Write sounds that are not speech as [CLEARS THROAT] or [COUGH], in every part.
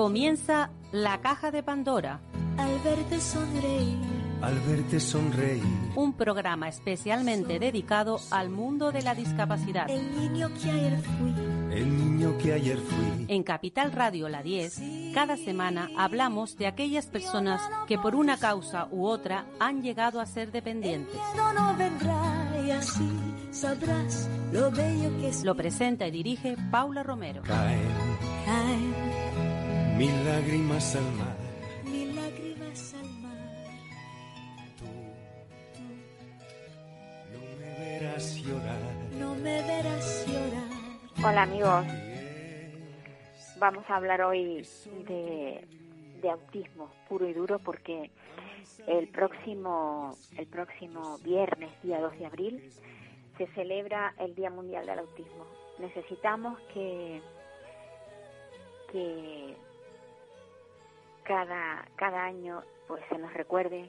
Comienza la caja de Pandora. Al verte sonreír. Al verte sonreír. Un programa especialmente dedicado al mundo de la discapacidad. El niño que ayer fui. El niño que ayer fui. En Capital Radio La 10, cada semana hablamos de aquellas personas que por una causa u otra han llegado a ser dependientes. El miedo no vendrá y así sabrás lo bello que es. Lo presenta y dirige Paula Romero. Caen Caen mil lágrimas al mar. mil lágrimas al mar. Tú, tú no me verás llorar. No me verás llorar. Hola amigos, vamos a hablar hoy de, de autismo puro y duro porque el próximo, el próximo viernes, día 2 de abril, se celebra el Día Mundial del Autismo. Necesitamos que, que cada, cada año pues se nos recuerde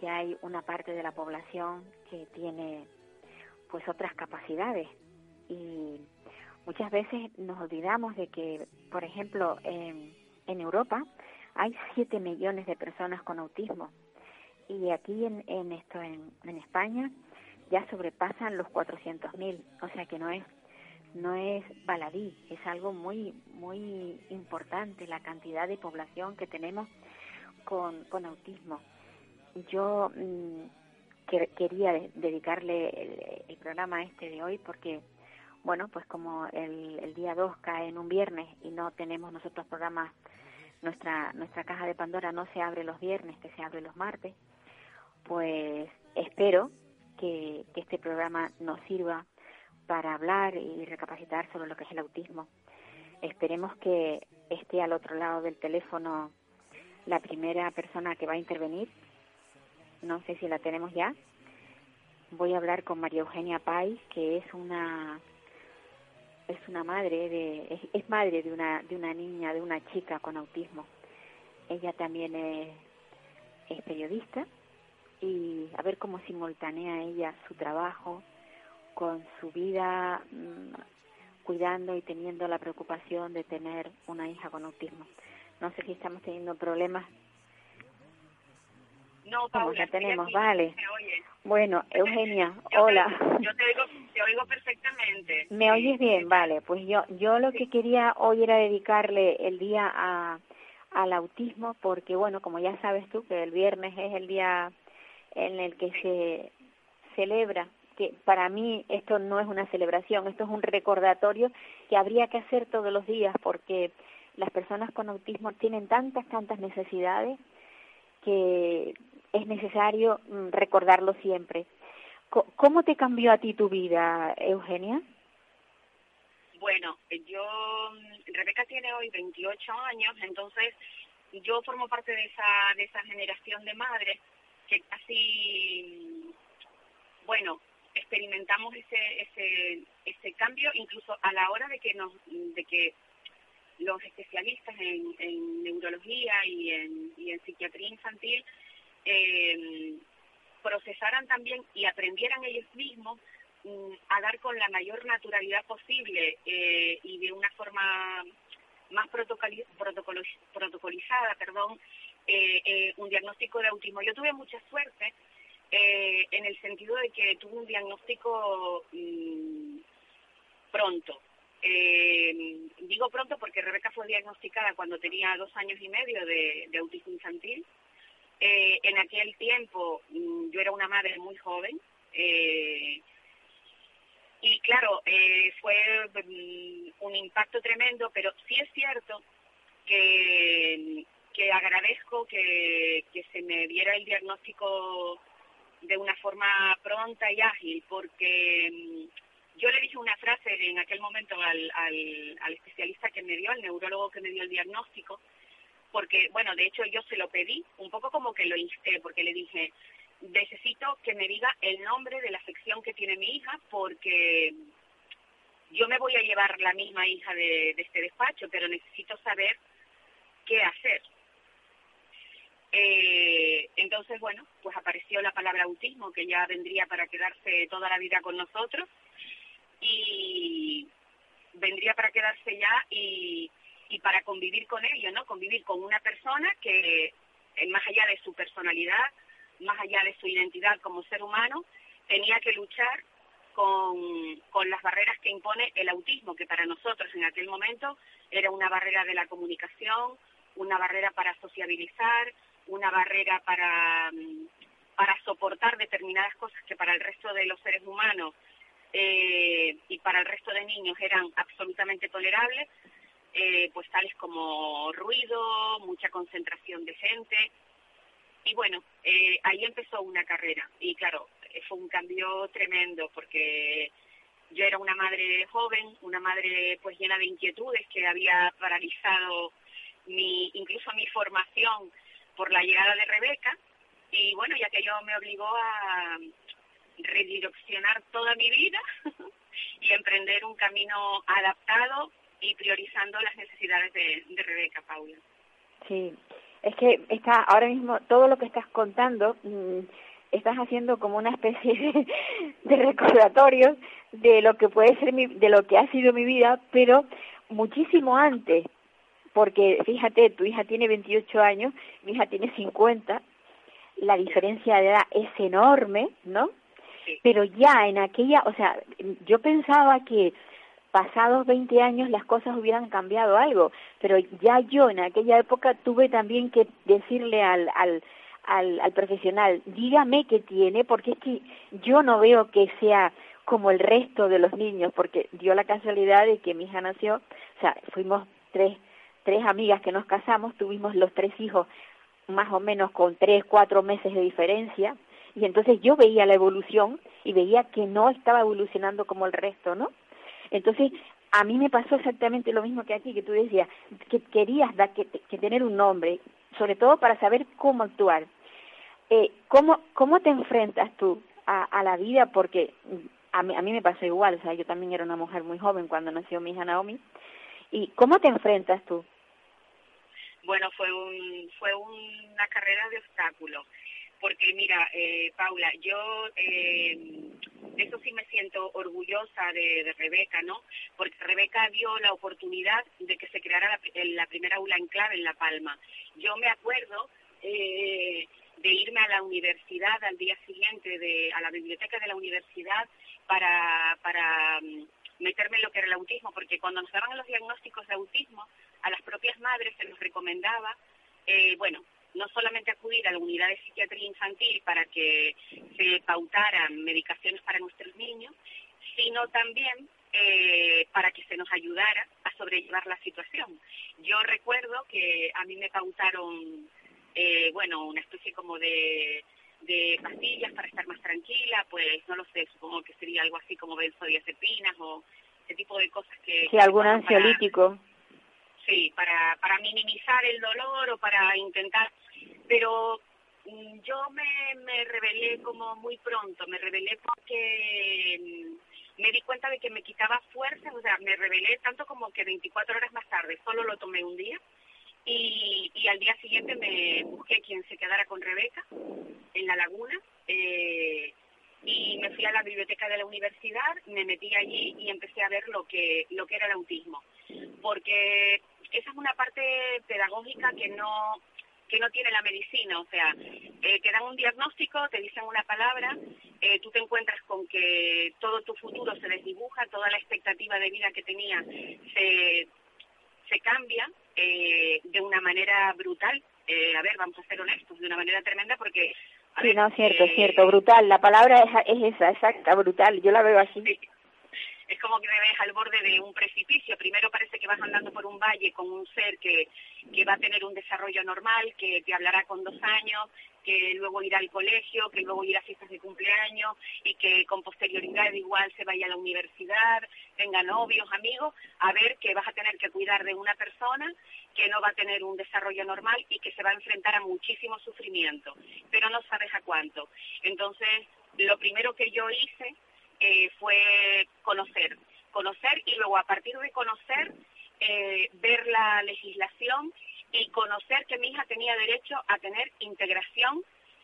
que hay una parte de la población que tiene pues otras capacidades. Y muchas veces nos olvidamos de que, por ejemplo, en, en Europa hay 7 millones de personas con autismo. Y aquí en, en esto en, en España ya sobrepasan los 400.000, o sea que no es no es baladí, es algo muy muy importante la cantidad de población que tenemos con, con autismo. Yo mm, que- quería de- dedicarle el, programa este de hoy porque bueno, pues como el, el día 2 cae en un viernes y no tenemos nosotros programas, nuestra, nuestra caja de Pandora no se abre los viernes, que se abre los martes, pues espero que este programa nos sirva para hablar y recapacitar sobre lo que es el autismo. Esperemos que esté al otro lado del teléfono la primera persona que va a intervenir. No sé si la tenemos ya. Voy a hablar con María Eugenia Pais, que es una es una madre de es, es madre de una de una niña de una chica con autismo ella también es, es periodista y a ver cómo simultanea ella su trabajo con su vida mm, cuidando y teniendo la preocupación de tener una hija con autismo no sé si estamos teniendo problemas No, Paula, la estoy tenemos, aquí, vale. bueno Eugenia Yo hola Te, yo te oigo, te oigo perfectamente. ¿Me Sí, oyes bien? sí. Vale, pues yo, yo lo que quería hoy era dedicarle el día a, al autismo porque, bueno, como ya sabes tú, que el viernes es el día en el que se celebra, que para mí esto no es una celebración, esto es un recordatorio que habría que hacer todos los días porque las personas con autismo tienen tantas, tantas necesidades que es necesario mm, recordarlo siempre. ¿Cómo te cambió a ti tu vida, Eugenia? Bueno, yo, mm, Rebeca tiene hoy 28 años, entonces yo formo parte de esa, de esa generación de madres que casi, mm, bueno, experimentamos ese, ese, ese cambio incluso a la hora de que nos, de que los especialistas en, neurología y en, y en psiquiatría infantil eh, procesaran también y aprendieran ellos mismos mm, a dar con la mayor naturalidad posible eh, y de una forma más protocoli- protocolizada, perdón, eh, eh, un diagnóstico de autismo. Yo tuve mucha suerte eh, en el sentido de que tuve un diagnóstico mm, pronto. Eh, digo pronto porque Rebeca fue diagnosticada cuando tenía dos años y medio de, autismo infantil. Eh, en aquel tiempo mm, yo era una madre muy joven y claro, fue mm, un impacto tremendo, pero sí es cierto que, que agradezco que, que se me diera el diagnóstico de una forma pronta y ágil, porque mm, yo le dije una frase en aquel momento al, al, al especialista que me dio, al neurólogo que me dio el diagnóstico, porque, bueno, de hecho yo se lo pedí, un poco como que lo insté, porque le dije, necesito que me diga el nombre de la afección que tiene mi hija, porque yo me voy a llevar la misma hija de este despacho, pero necesito saber qué hacer. Eh, entonces, bueno, pues apareció la palabra autismo, que ya vendría para quedarse toda la vida con nosotros, y vendría para quedarse ya y, y para convivir con ellos, ¿no? Convivir con una persona que, eh, más allá de su personalidad, más allá de su identidad como ser humano, tenía que luchar con, con las barreras que impone el autismo, que para nosotros en aquel momento era una barrera de la comunicación, una barrera para sociabilizar, una barrera para, mm, para soportar determinadas cosas que para el resto de los seres humanos eh, y para el resto de niños eran absolutamente tolerables, eh, pues tales como ruido, mucha concentración de gente. Y bueno, eh, ahí empezó una carrera. Y claro, fue un cambio tremendo porque yo era una madre joven, una madre pues llena de inquietudes que había paralizado mi, incluso mi formación por la llegada de Rebeca. Y bueno, ya que yo me obligó a redireccionar toda mi vida [LAUGHS] y emprender un camino adaptado y priorizando las necesidades de, Rebeca, Paula. Sí, es que está ahora mismo todo lo que estás contando, mm, estás haciendo como una especie de, [LAUGHS] de recordatorio de lo que puede ser mi, de lo que ha sido mi vida, pero muchísimo antes, porque fíjate, tu hija tiene 28 años, mi hija tiene 50, la diferencia de edad es enorme, ¿no? Pero ya en aquella, o sea, yo pensaba que pasados 20 años las cosas hubieran cambiado algo, pero ya yo en aquella época tuve también que decirle al, al, al, al profesional, dígame qué tiene, porque es que yo no veo que sea como el resto de los niños, porque dio la casualidad de que mi hija nació, o sea, fuimos tres, tres amigas que nos casamos, tuvimos los tres hijos más o menos con tres, cuatro meses de diferencia, y entonces yo veía la evolución y veía que no estaba evolucionando como el resto, ¿no? Entonces, a mí me pasó exactamente lo mismo que aquí, que tú decías, que querías dar, que, tener un nombre, sobre todo para saber cómo actuar. Eh, ¿cómo, ¿Cómo te enfrentas tú a, a la vida? Porque a mí, a mí me pasó igual, o sea, yo también era una mujer muy joven cuando nació mi hija Naomi. ¿Y cómo te enfrentas tú? Bueno, fue, un, fue una carrera de obstáculos porque mira, eh, Paula, yo eh, eso sí me siento orgullosa de, Rebeca, ¿no? Porque Rebeca dio la oportunidad de que se creara la, la primera aula en clave en La Palma. Yo me acuerdo eh, de irme a la universidad al día siguiente, de, a la biblioteca de la universidad, para, para mm, meterme en lo que era el autismo, porque cuando nos daban los diagnósticos de autismo, a las propias madres se nos recomendaba, eh, bueno, no solamente acudir a la unidad de psiquiatría infantil para que se pautaran medicaciones para nuestros niños, sino también eh, para que se nos ayudara a sobrellevar la situación. Yo recuerdo que a mí me pautaron, eh, bueno, una especie como de, de pastillas para estar más tranquila, pues no lo sé, supongo que sería algo así como benzodiazepinas o ese tipo de cosas que... Sí, algún ansiolítico. Sí, para, minimizar el dolor o para intentar pero mm, yo me, me rebelé como muy pronto, me rebelé porque mm, me di cuenta de que me quitaba fuerza, o sea, me rebelé tanto como que 24 horas más tarde, solo lo tomé un día y, y al día siguiente me busqué quien se quedara con Rebeca en la laguna eh, y me fui a la biblioteca de la universidad, me metí allí y empecé a ver lo que, lo que era el autismo, porque esa es una parte pedagógica que no que no tiene la medicina, o sea, eh, te dan un diagnóstico, te dicen una palabra, eh, tú te encuentras con que todo tu futuro se desdibuja, toda la expectativa de vida que tenías se, se cambia eh, de una manera brutal. Eh, a ver, vamos a ser honestos, de una manera tremenda porque... sí, no, cierto, cierto, brutal. La palabra es, es esa, exacta, brutal. Yo la veo así es como que me ves al borde de un precipicio. Primero parece que vas andando por un valle con un ser que, que va a tener un desarrollo normal, que te hablará con dos años, que luego irá al colegio, que luego irá a fiestas de cumpleaños y que con posterioridad igual se vaya a la universidad, tenga novios, amigos, a ver que vas a tener que cuidar de una persona que no va a tener un desarrollo normal y que se va a enfrentar a muchísimo sufrimiento, pero no sabes a cuánto. Entonces, lo primero que yo hice eh, fue conocer, conocer y luego a partir de conocer, eh, ver la legislación y conocer que mi hija tenía derecho a tener integración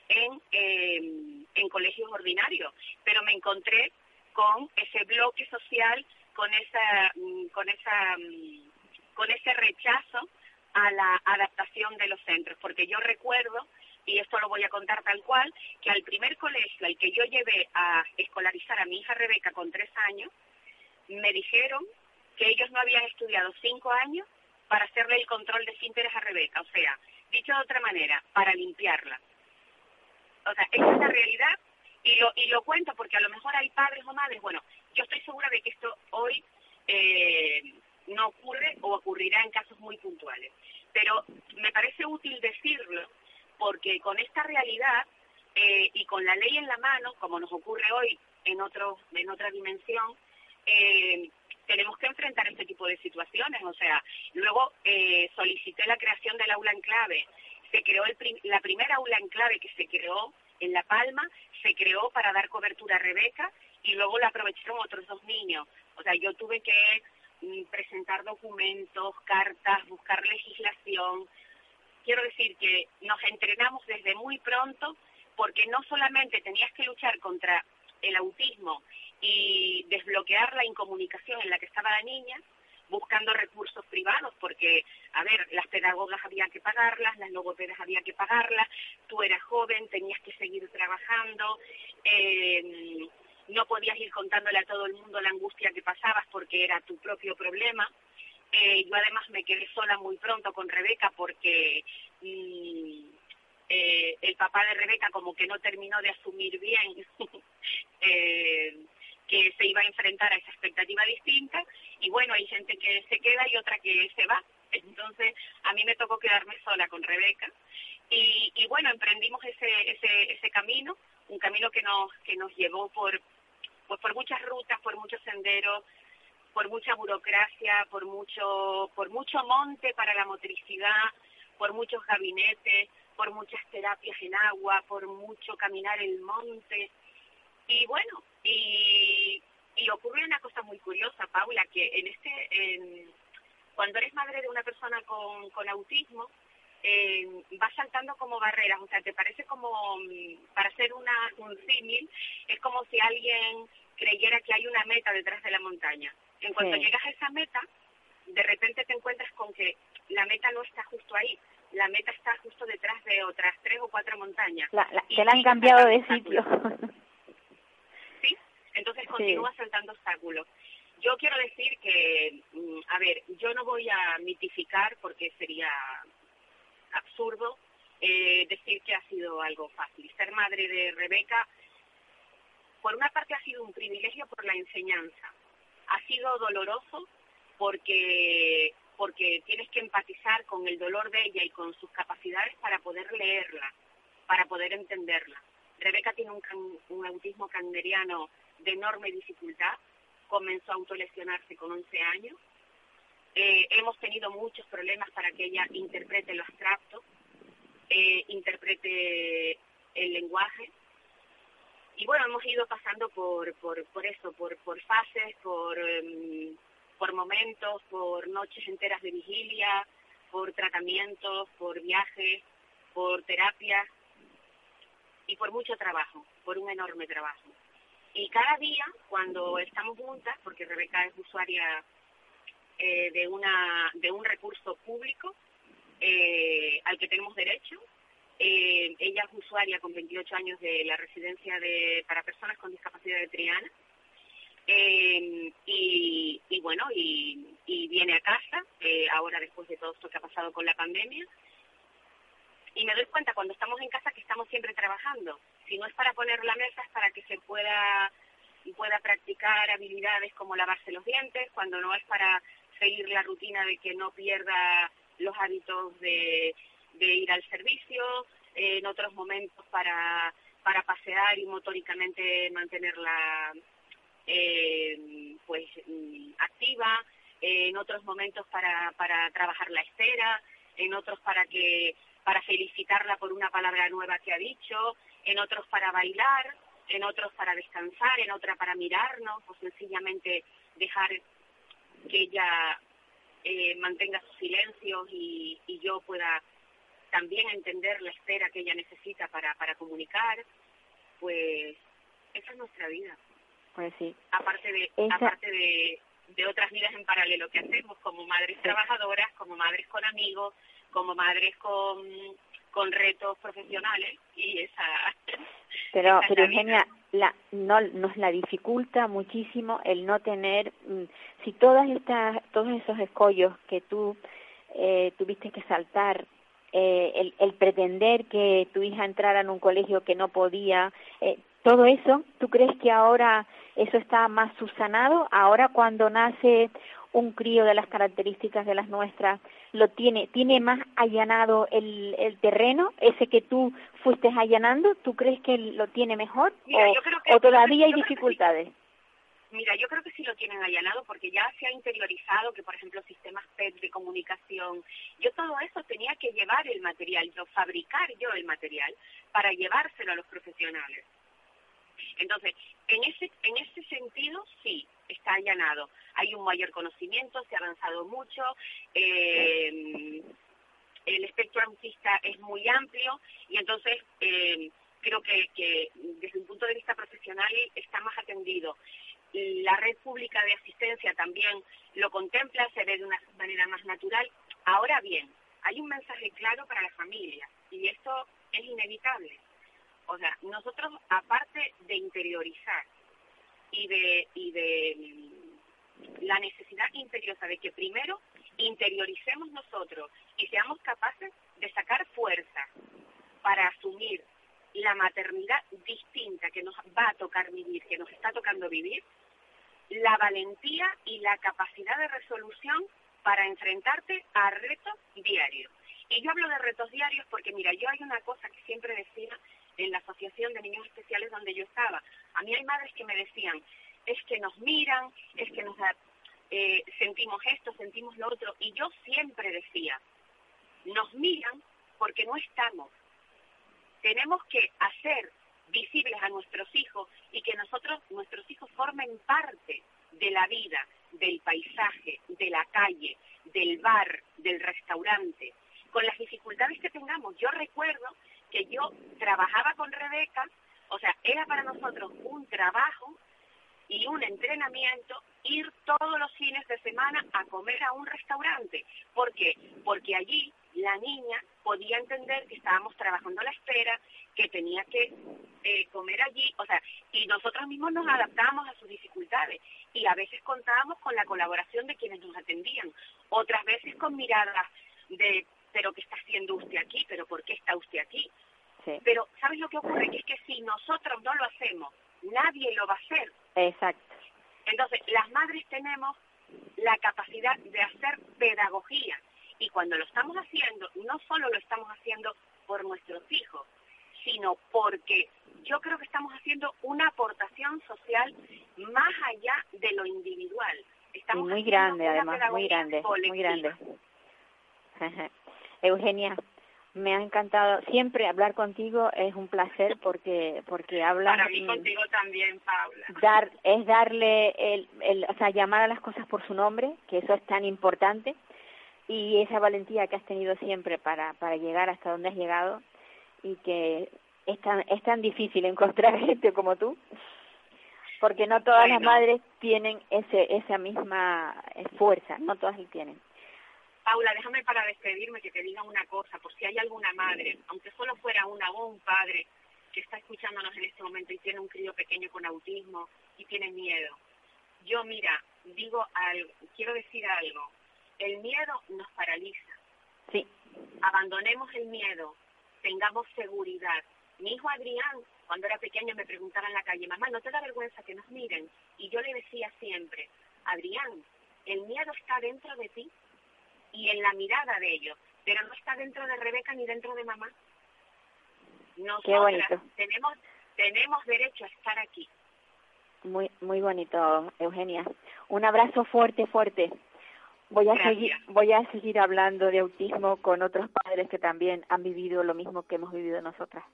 en, em, en colegios ordinarios, pero me encontré con ese bloque social, con esa, mm, con esa mm, con ese rechazo a la adaptación de los centros, porque yo recuerdo, y esto lo voy a contar tal cual, que al primer colegio al que yo llevé a escolarizar a mi hija Rebeca con tres años, me dijeron que ellos no habían estudiado cinco años para hacerle el control de sínteres a Rebeca, o sea, dicho de otra manera, para limpiarla. O sea, es la realidad y lo, y lo cuento porque a lo mejor hay padres o madres, bueno, yo estoy segura de que esto hoy eh, no ocurre o ocurrirá en casos muy puntuales. Pero me parece útil decirlo porque con esta realidad eh, y con la ley en la mano, como nos ocurre hoy en, otro, en otra dimensión, eh, tenemos que enfrentar este tipo de situaciones. O sea, luego eh, solicité la creación del aula en clave. Se creó el la primera aula en clave que se creó en La Palma, se creó para dar cobertura a Rebeca y luego la aprovecharon otros dos niños. O sea, yo tuve que mm, presentar documentos, cartas, buscar legislación. Quiero decir que nos entrenamos desde muy pronto porque no solamente tenías que luchar contra el autismo y desbloquear la incomunicación en la que estaba la niña, buscando recursos privados, porque, a ver, las pedagogas había que pagarlas, las logopedas había que pagarlas, tú eras joven, tenías que seguir trabajando, eh, no podías ir contándole a todo el mundo la angustia que pasabas porque era tu propio problema. Eh, yo además me quedé sola muy pronto con Rebeca porque mm, eh, el papá de Rebeca como que no terminó de asumir bien [LAUGHS] eh, que se iba a enfrentar a esa expectativa distinta y bueno, hay gente que se queda y otra que se va. Entonces a mí me tocó quedarme sola con Rebeca y, bueno, emprendimos ese, ese, ese camino, un camino que nos, que nos llevó por, pues por muchas rutas, por muchos senderos, por mucha burocracia, por mucho, por mucho monte para la motricidad, por muchos gabinetes, por muchas terapias en agua, por mucho caminar el monte. Y bueno, y, y ocurre una cosa muy curiosa, Paula, que en este, cuando eres madre de una persona con, con autismo, eh, va saltando como barreras, o sea, te parece como, mm, para hacer una, un símil, es como si alguien creyera que hay una meta detrás de la montaña. En cuanto llegas a esa meta, de repente te encuentras con que la meta no está justo ahí, la meta está justo detrás de otras tres o cuatro montañas. La, que la han cambiado de sitio. ¿Sí? Entonces continúa saltando obstáculos. Yo quiero decir que, mm, a ver, yo no voy a mitificar porque sería absurdo eh, decir que ha sido algo fácil. Ser madre de Rebeca, por una parte ha sido un privilegio por la enseñanza, ha sido doloroso porque porque tienes que empatizar con el dolor de ella y con sus capacidades para poder leerla, para poder entenderla. Rebeca tiene un, autismo canderiano de enorme dificultad, comenzó a autolesionarse con 11 años, eh, hemos tenido muchos problemas para que ella interprete lo abstracto, eh, interprete el lenguaje. Y bueno, hemos ido pasando por, por, eso, por, fases, por, um, por momentos, por noches enteras de vigilia, por tratamientos, por viajes, por terapias y por mucho trabajo, por un enorme trabajo. Y cada día, cuando estamos juntas, porque Rebeca es usuaria eh, de, una, de un recurso público eh, al que tenemos derecho. Eh, ella es usuaria con 28 años de la residencia de, para personas con discapacidad de Triana. Eh, y, bueno, y, y, viene a casa, eh, ahora después de todo esto que ha pasado con la pandemia. Y me doy cuenta cuando estamos en casa que estamos siempre trabajando. Si no es para poner la mesa, es para que se pueda, pueda practicar habilidades como lavarse los dientes, cuando no es para seguir la rutina de que no pierda los hábitos de, de ir al servicio, eh, en otros momentos para, para pasear y motóricamente mantenerla eh, pues mm, activa, eh, en otros momentos para, para trabajar la espera, en otros para que para felicitarla por una palabra nueva que ha dicho, en otros para bailar, en otros para descansar, en otra para mirarnos o sencillamente dejar que ella mantenga sus silencios y, yo pueda también entender la espera que ella necesita para, para comunicar, pues esa es nuestra vida. Pues sí. Aparte de, aparte de, de otras vidas en paralelo que hacemos como madres trabajadoras, como madres con amigos, como madres con, con retos profesionales y esa... [LAUGHS] Pero, esa es pero. Eugenia, la, no, nos la dificulta muchísimo el no tener, mm, si todas estas, todos esos escollos que tú eh, tuviste que saltar, eh, el, el pretender que tu hija entrara en un colegio que no podía, eh, todo eso, ¿tú crees que ahora eso está más subsanado? Ahora cuando nace un crío de las características de las nuestras, lo tiene, tiene más allanado el, el terreno, ese que tú fuiste allanando, ¿tú crees que lo tiene mejor? Mira, o, yo creo que- o todavía hay que dificultades? Mira, yo creo que sí lo tienen allanado porque ya se ha interiorizado que, por ejemplo, sistemas PET de comunicación, yo todo eso tenía que llevar el material, yo fabricar yo el material para llevárselo a los profesionales. Entonces, en ese, en ese sentido, sí, está allanado. Hay un mayor conocimiento, se ha avanzado mucho, eh, el espectro autista es muy amplio y entonces eh, creo que, que desde un punto de vista profesional está más atendido. La red pública de asistencia también lo contempla, se ve de una manera más natural. Ahora bien, hay un mensaje claro para la familia y esto es inevitable. O sea, nosotros, aparte de interiorizar y de, y de mm, la necesidad imperiosa de que primero interioricemos nosotros y seamos capaces de sacar fuerza para asumir la maternidad distinta que nos va a tocar vivir, que nos está tocando vivir, la valentía y la capacidad de resolución para enfrentarte a retos diarios. Y yo hablo de retos diarios porque, mira, yo hay una cosa que siempre decía en la Asociación de Niños Especiales donde yo estaba. A mí hay madres que me decían, es que nos miran, es que nos eh, sentimos esto, sentimos lo otro. Y yo siempre decía, nos miran porque no estamos. Tenemos que hacer visibles a nuestros hijos y que nosotros, nuestros hijos formen parte de la vida, del paisaje, de la calle, del bar, del restaurante, con las dificultades que tengamos. Yo recuerdo que yo trabajaba con Rebeca, o sea, era para nosotros un trabajo y un entrenamiento ir todos los fines de semana a comer a un restaurante. ¿Por qué? Porque allí la niña podía entender que estábamos trabajando a la espera, que tenía que eh, comer allí, o sea, y nosotros mismos nos adaptábamos a sus dificultades y a veces contábamos con la colaboración de quienes nos atendían, otras veces con miradas de, pero ¿qué está haciendo usted aquí? ¿Pero por qué está usted aquí? Sí, Pero ¿sabes lo que ocurre? Que es que si nosotros no lo hacemos, nadie lo va a hacer. exacto. Entonces, las madres tenemos la capacidad de hacer pedagogía y cuando lo estamos haciendo, no solo lo estamos haciendo por nuestros hijos, sino porque yo creo que estamos haciendo una aportación social más allá de lo individual. Y Estamos muy grande, además, muy grande, muy grande. [LAUGHS] Eugenia, me ha encantado. Siempre hablar contigo es un placer porque porque hablas Para mí contigo también, Paula. dar es darle el, el o sea llamar a las cosas por su nombre que eso es tan importante y esa valentía que has tenido siempre para para llegar hasta donde has llegado y que es tan es tan difícil encontrar [LAUGHS] gente como tú porque no todas las madres tienen ese esa misma fuerza no todas la tienen Paula, déjame para despedirme que te diga una cosa, por si hay alguna madre, aunque solo fuera una o un padre que está escuchándonos en este momento y tiene un crío pequeño con autismo y tiene miedo. Yo, mira, digo algo, quiero decir algo. El miedo nos paraliza. sí Abandonemos el miedo, tengamos seguridad. Mi hijo Adrián, cuando era pequeño, me preguntaba en la calle, mamá, ¿no te da vergüenza que nos miren? Y yo le decía siempre, Adrián, el miedo está dentro de ti y en la mirada de ellos, pero no está dentro de Rebeca ni dentro de mamá. Nosotras tenemos tenemos derecho a estar aquí. Muy, muy bonito, Eugenia. Un abrazo fuerte, fuerte. Voy a Gracias. seguir, voy a seguir hablando de autismo con otros padres que también han vivido lo mismo que hemos vivido nosotras.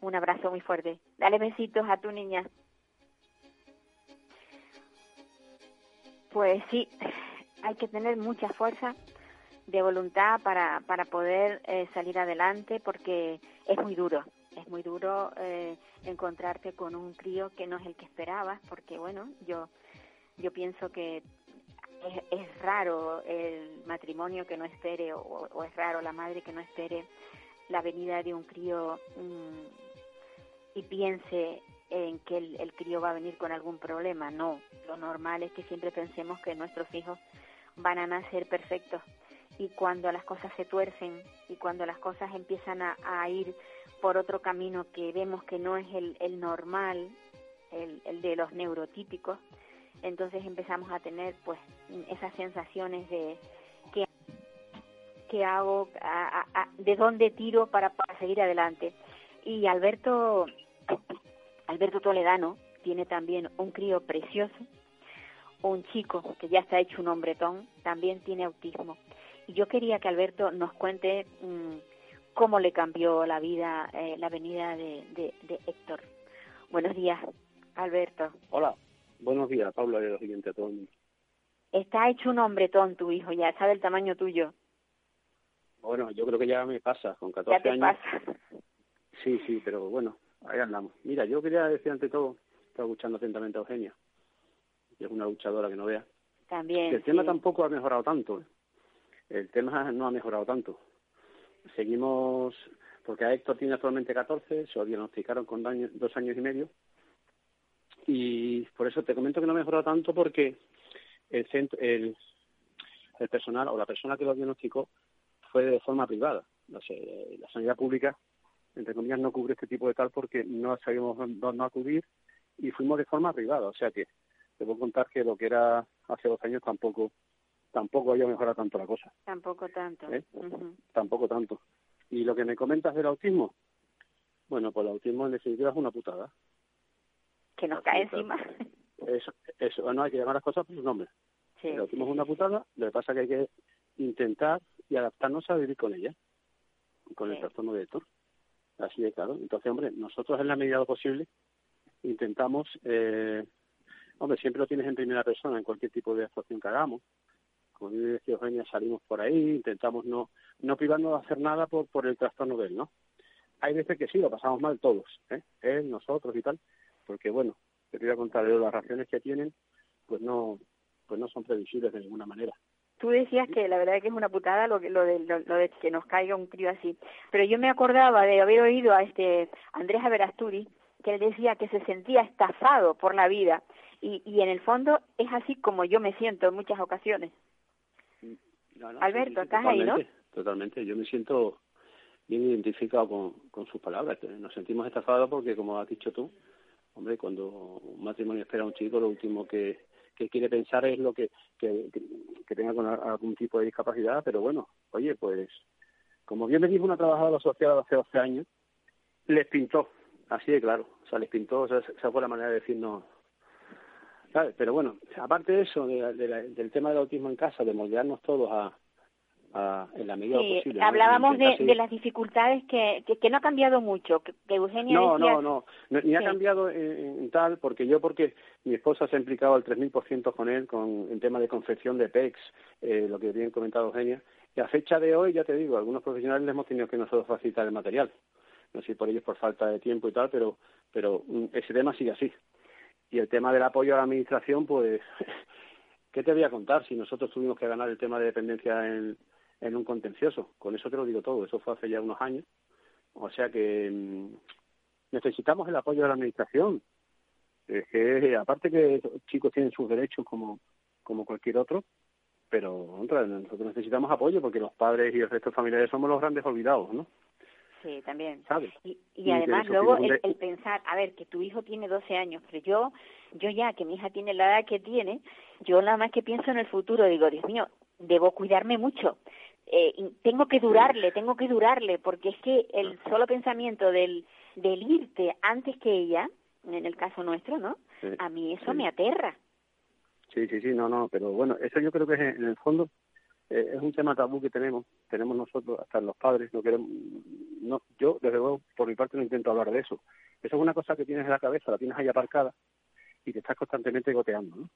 Un abrazo muy fuerte. Dale besitos a tu niña. Pues sí, hay que tener mucha fuerza de voluntad para, para poder eh, salir adelante porque es muy duro, es muy duro eh, encontrarte con un crío que no es el que esperabas porque bueno, yo yo pienso que es, raro el matrimonio que no espere o, es raro la madre que no espere la venida de un crío mm, y piense en que el, crío va a venir con algún problema. No, lo normal es que siempre pensemos que nuestros hijos van a nacer perfectos y cuando las cosas se tuercen y cuando las cosas empiezan a, ir por otro camino que vemos que no es el, el normal, el, el, de los neurotípicos, entonces empezamos a tener pues esas sensaciones de qué, hago, de dónde tiro para, para seguir adelante. Y Alberto, Alberto Toledano tiene también un crío precioso, un chico que ya está hecho un hombretón, también tiene autismo. Y yo quería que Alberto nos cuente mm, cómo le cambió la vida eh, la venida de, de, Héctor. Buenos días, Alberto. Hola, buenos días, Pablo, y los siguiente a todos. Está hecho un hombretón tu hijo, ya sabe el tamaño tuyo. Bueno, yo creo que ya me pasa, con 14 ya te años. Pasa. [LAUGHS] Sí, sí, pero bueno, ahí andamos. Mira, yo quería decir ante todo, estaba escuchando atentamente a Eugenia, que es una luchadora que no vea. También. el tema tampoco ha mejorado tanto. el tema no ha mejorado tanto. Seguimos, porque a Héctor tiene actualmente 14, se lo diagnosticaron con dos años y medio, y por eso te comento que no ha mejorado tanto porque el, centro, el, el personal o la persona que lo diagnosticó fue de forma privada. No sé, la sanidad pública, entre comillas, no cubre este tipo de tal porque no sabíamos dónde acudir y fuimos de forma privada. O sea que te puedo contar que lo que era hace dos años tampoco tampoco haya mejorado tanto la cosa. Tampoco tanto. ¿Eh? Tampoco tanto. Y lo que me comentas del autismo, bueno, pues el autismo en definitiva es una putada. Que nos cae encima. Eso, eso, no hay que llamar las cosas por su nombre. el autismo es una putada, lo que pasa es que hay que intentar y adaptarnos a vivir con ella, con el trastorno de esto. Así de claro. Entonces, hombre, nosotros en la medida de lo posible intentamos, eh, hombre, siempre lo tienes en primera persona en cualquier tipo de actuación que hagamos, como decía Eugenia, salimos por ahí, intentamos no, no privarnos de hacer nada por, por el trastorno de él, ¿no? Hay veces que sí, lo pasamos mal todos, ¿eh? Él, nosotros y tal, porque bueno, te voy a contar, las reacciones que tienen, pues no, pues no son previsibles de ninguna manera. Tú decías que la verdad es que es una putada lo, lo, de, lo, de que nos caiga un crío así, pero yo me acordaba de haber oído a este Andrés Averasturi, que él decía que se sentía estafado por la vida, y, y en el fondo es así como yo me siento en muchas ocasiones. Alberto, ¿estás ahí, no? Totalmente, yo me siento bien identificado con, con sus palabras. Nos sentimos estafados porque, como has dicho tú, hombre, cuando un matrimonio espera a un chico, lo último que, quiere pensar es lo que, que, tenga con algún tipo de discapacidad, pero bueno, oye, pues, como bien me dijo una trabajadora social hace 12 años, les pintó, así de claro, o sea, les pintó, o sea, esa fue la manera de decirnos pero bueno, aparte de eso, del tema del autismo en casa, de moldearnos todos a, a en la medida sí, posible. Hablábamos de, de, las dificultades que, que, no ha cambiado mucho, que, Eugenia no, no, no, no, ni ha cambiado en, tal, porque yo, porque mi esposa se ha implicado al 3.000% con él con el tema de confección de PECs, eh, lo que bien comentado Eugenia, y a fecha de hoy, ya te digo, algunos profesionales les hemos tenido que nosotros facilitar el material, no sé si por ellos por falta de tiempo y tal, pero, pero mm, ese tema sigue así. Y el tema del apoyo a la administración, pues, [LAUGHS] ¿qué te voy a contar si nosotros tuvimos que ganar el tema de dependencia en, en un contencioso? Con eso te lo digo todo, eso fue hace ya unos años. O sea que mm, necesitamos el apoyo de la administración. Es que, aparte que los chicos tienen sus derechos como, como cualquier otro, pero nosotros necesitamos apoyo porque los padres y el resto de familiares somos los grandes olvidados, ¿no? Sí, también. Y, además luego el, pensar, a ver, que tu hijo tiene 12 años, pero yo, yo ya que mi hija tiene la edad que tiene, yo nada más que pienso en el futuro, digo, Dios mío, debo cuidarme mucho. Eh, tengo que durarle, tengo que durarle, porque es que el solo pensamiento del, del irte antes que ella, en el caso nuestro, ¿no? a mí eso me aterra. Sí, sí, sí, no, no, pero bueno, eso yo creo que es en el fondo eh, es un tema tabú que tenemos, tenemos nosotros, hasta los padres, no queremos, no, yo desde luego por mi parte no intento hablar de eso. Eso es una cosa que tienes en la cabeza, la tienes ahí aparcada y te estás constantemente goteando, ¿no?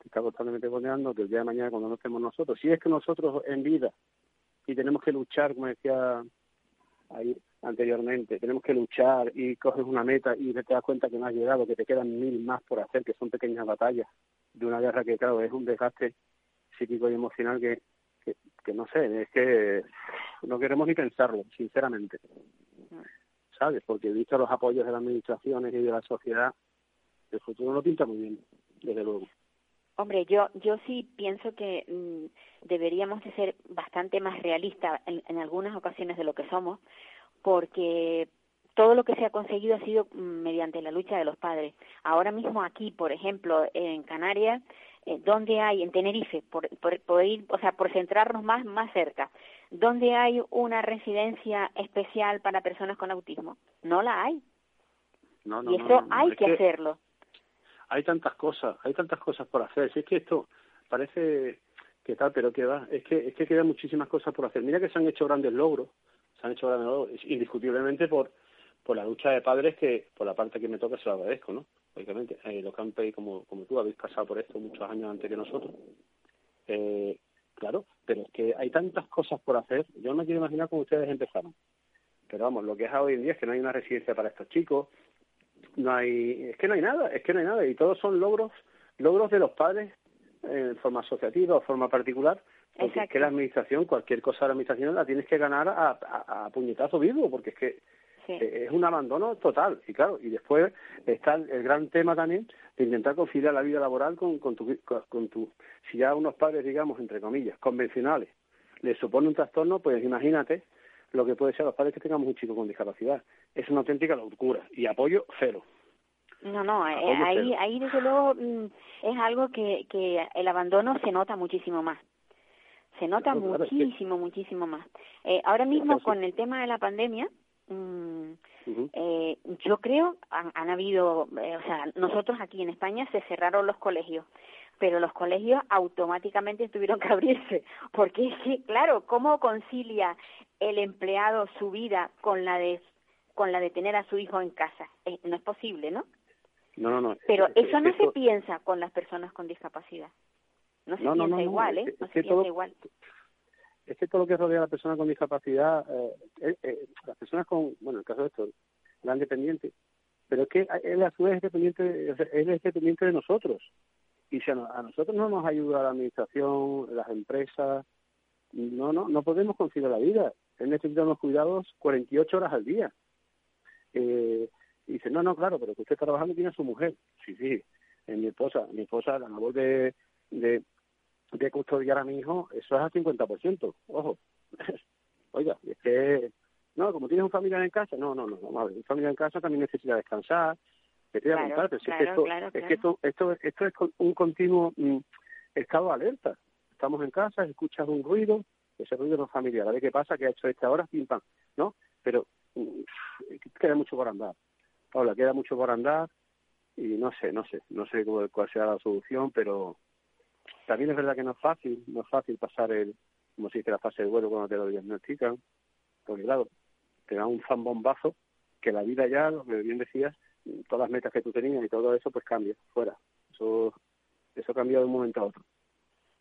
Te estás constantemente goteando que el día de mañana cuando no estemos nosotros, si es que nosotros en vida y tenemos que luchar, como decía ahí anteriormente, tenemos que luchar y coges una meta y te das cuenta que no has llegado, que te quedan mil más por hacer, que son pequeñas batallas de una guerra que claro es un desgaste psíquico y emocional que, que, no sé, es que no queremos ni pensarlo, sinceramente. ¿Sabes? Porque visto los apoyos de las administraciones y de la sociedad, el futuro no pinta muy bien, desde luego. Hombre, yo yo sí pienso que mm, deberíamos de ser bastante más realistas en, en, algunas ocasiones de lo que somos, porque todo lo que se ha conseguido ha sido mm, mediante la lucha de los padres. Ahora mismo aquí, por ejemplo, en Canarias, eh, ¿dónde hay, en Tenerife, por, por, ir, o sea, por centrarnos más, más cerca, ¿dónde hay una residencia especial para personas con autismo? No la hay. No, no, y eso hay que, hacerlo. Hay tantas cosas, hay tantas cosas por hacer. Si es que esto parece que tal, pero que va, es que, es que quedan muchísimas cosas por hacer. Mira que se han hecho grandes logros, se han hecho grandes logros, indiscutiblemente por por la lucha de padres que por la parte que me toca se lo agradezco, ¿no? Lógicamente, eh, los campos como, como tú habéis pasado por esto muchos años antes que nosotros. Eh, claro, pero es que hay tantas cosas por hacer. Yo no quiero imaginar cómo ustedes empezaron. Pero vamos, lo que es hoy en día es que no hay una residencia para estos chicos, no hay, es que no hay nada, es que no hay nada y todos son logros, logros de los padres en forma asociativa o forma particular, porque es que la administración, cualquier cosa de la administración la tienes que ganar a, a, a puñetazo vivo, porque es que eh, es un abandono total. Y claro, y después está el, gran tema también de intentar conciliar la vida laboral con, con, tu, con tu... Si ya unos padres, digamos, entre comillas, convencionales, les supone un trastorno, pues imagínate lo que puede ser los padres que tengamos un chico con discapacidad. Es una auténtica locura. Y apoyo cero. No, no, eh, ahí, ahí desde luego mm, es algo que, que el abandono se nota muchísimo más. Se nota muchísimo, muchísimo más. Eh, ahora mismo con el tema de la pandemia, Mm, eh, yo creo han, han habido, eh, o sea, nosotros aquí en España se cerraron los colegios, pero los colegios automáticamente tuvieron que abrirse, [LAUGHS] porque es que, claro, ¿cómo concilia el empleado su vida con la de con la de tener a su hijo en casa? Eh, no es posible, ¿no? No, no, no. Pero eso no se piensa con las personas con discapacidad. No se piensa igual, ¿eh? No se piensa igual es que todo lo que rodea a la persona con discapacidad, eh, eh, eh, las personas con, bueno, en el caso de esto, gran dependiente, pero es que él a su vez es dependiente, él es dependiente de nosotros. Y si a, nosotros no nos ayuda la administración, las empresas, no, no, no podemos conciliar la vida. Él necesita unos cuidados 48 horas al día. Eh, y dice, no, no, claro, pero que usted está trabajando y tiene a su mujer. Sí, sí, en mi esposa, mi esposa, la labor de, de, de custodiar a mi hijo, eso es al 50%, ojo. [LAUGHS] Oiga, es que, no, como tienes un familiar en casa, no, no, no, vamos a ver, un familiar en casa también necesita descansar, te claro, pero si esto, es que esto, esto, esto es un continuo mm, estado de alerta. Estamos en casa, escuchas un ruido, ese ruido no es familiar, a ver qué pasa, que ha hecho esta hora, pim pam, ¿no? Pero mm, queda mucho por andar. Paula, queda mucho por andar y no sé, no sé, no sé cuál sea la solución, pero también es verdad que no es fácil, no es fácil pasar el, como si dice la fase de vuelo cuando te lo diagnostican, porque claro, te da un zambombazo que la vida ya, lo que bien decías, todas las metas que tú tenías y todo eso, pues cambia, fuera. Eso, eso cambia de un momento a otro.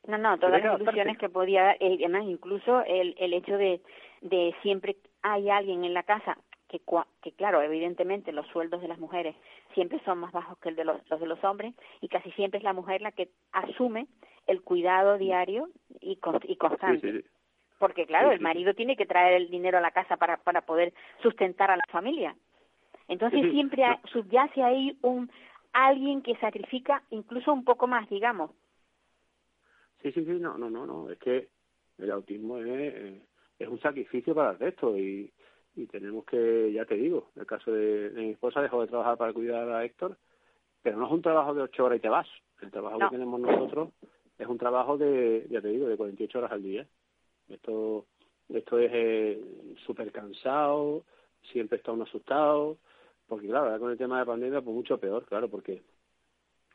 No, no, todas las soluciones que podía, eh, además incluso el, el hecho de, de siempre hay alguien en la casa que, que claro, evidentemente los sueldos de las mujeres siempre son más bajos que el de los, de los hombres y casi siempre es la mujer la que asume el cuidado diario y, y constante. Porque claro, el marido tiene que traer el dinero a la casa para, para poder sustentar a la familia. Entonces siempre subyace ahí un alguien que sacrifica incluso un poco más, digamos. Sí, sí, sí, no, no, no, no, es que el autismo es, eh, es un sacrificio para el resto y, y tenemos que, ya te digo, el caso de, mi esposa dejó de trabajar para cuidar a Héctor, pero no es un trabajo de ocho horas y te vas. El trabajo que tenemos nosotros es un trabajo de, ya te digo, de 48 horas al día. Esto, esto es eh, súper cansado, siempre está uno asustado, porque claro, con el tema de pandemia, pues mucho peor, claro, porque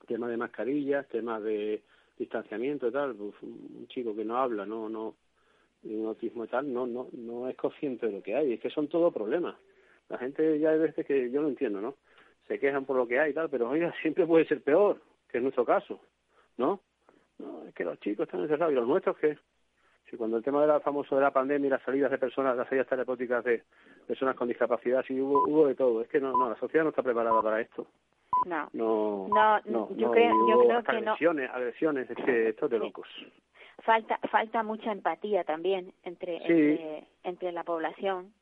tema de mascarillas, temas de distanciamiento y tal, pues un chico que no habla, no, no, un autismo y tal, no, no, no es consciente de lo que hay, es que son todos problemas. La gente ya hay veces que yo no entiendo, ¿no? Se quejan por lo que hay y tal, pero oiga, [LAUGHS] siempre puede ser peor, que es nuestro caso, ¿no? No, es que los chicos están encerrados y los nuestros que si cuando el tema de la famoso de la pandemia y las salidas de personas, las salidas terapéuticas de personas con discapacidad, sí hubo, hubo de todo. Es que no, no, la sociedad no está preparada para esto. No, no, no, yo creo, yo creo que agresiones, no. agresiones, es que esto es de locos. falta falta mucha empatía también entre entre, entre la población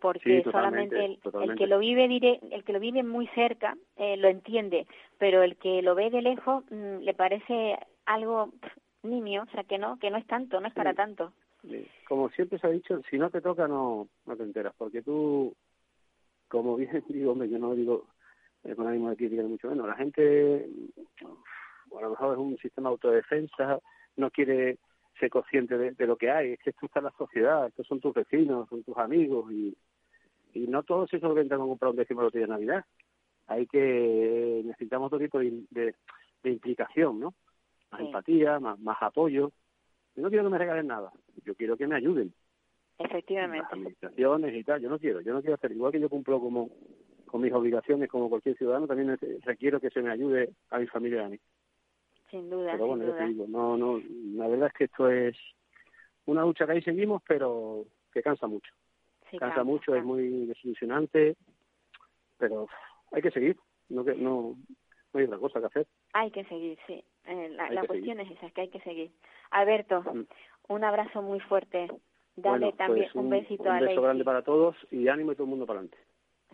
porque solamente el, el, que lo vive el que lo vive muy cerca eh, lo entiende pero el que lo ve de lejos mm, le parece algo nimio o sea que no que no es tanto no es para tanto como siempre se ha dicho si no te toca no no te enteras porque tú como bien [LAUGHS] digo hombre yo no digo eh, con ánimo de crítica mucho menos la gente a lo mejor es un sistema de autodefensa no quiere ser consciente de, lo que hay, es que esto está en la sociedad, estos son tus vecinos, son tus amigos y, y no todos que entran a comprar un décimo de Navidad. Hay que, necesitamos otro tipo de, de, implicación, ¿no? Más empatía, más, más apoyo. Yo no quiero que me regalen nada, yo quiero que me ayuden. Efectivamente. Las administraciones y tal, yo no quiero, yo no quiero hacer, igual que yo cumplo como con mis obligaciones como cualquier ciudadano, también requiero que se me ayude a mi familia y a mí. Sin duda. Pero bueno, te digo, no, no, la verdad es que esto es una lucha que ahí seguimos, pero que cansa mucho. cansa, mucho, es muy desilusionante, pero hay que seguir, no, que, no, no hay otra cosa que hacer. Hay que seguir, sí. Eh, la, cuestión es esa, que hay que seguir. Alberto, mm. un abrazo muy fuerte. Dale también pues un, besito a Un beso grande para todos y ánimo y todo el mundo para adelante.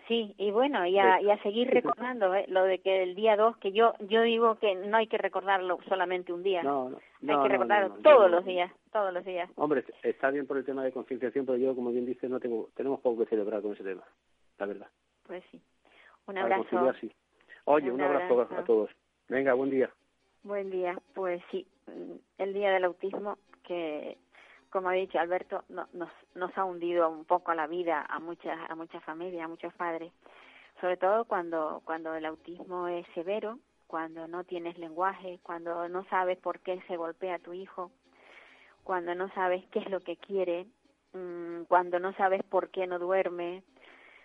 Sí, y bueno, y a, y a seguir [LAUGHS] recordando ¿eh? lo de que el día 2, que yo yo digo que no hay que recordarlo solamente un día, no, no, hay que recordarlo todos los días, todos los días. Hombre, está bien por el tema de concienciación, pero yo, como bien dices, no tengo, tenemos poco que celebrar con ese tema, la verdad. Pues sí. Un abrazo. Oye, un, abrazo, a todos. Venga, buen día. Buen día. Pues sí, el día del autismo que como ha dicho Alberto, no, nos, nos ha hundido un poco la vida a muchas, a muchas familias, a muchos padres, sobre todo cuando, cuando el autismo es severo, cuando no tienes lenguaje, cuando no sabes por qué se golpea a tu hijo, cuando no sabes qué es lo que quiere, mm, cuando no sabes por qué no duerme,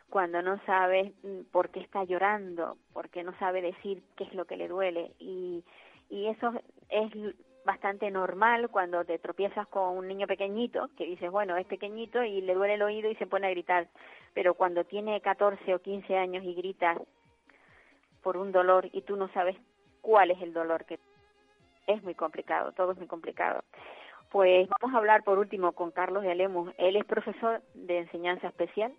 cuando no sabes mm, por qué está llorando, porque no sabe decir qué es lo que le duele y, y eso es bastante normal cuando te tropiezas con un niño pequeñito, que dices, bueno, es pequeñito y le duele el oído y se pone a gritar, pero cuando tiene 14 o 15 años y grita por un dolor y tú no sabes cuál es el dolor que es muy complicado, todo es muy complicado. Pues vamos a hablar por último con Carlos de Lemus. Él es profesor de enseñanza especial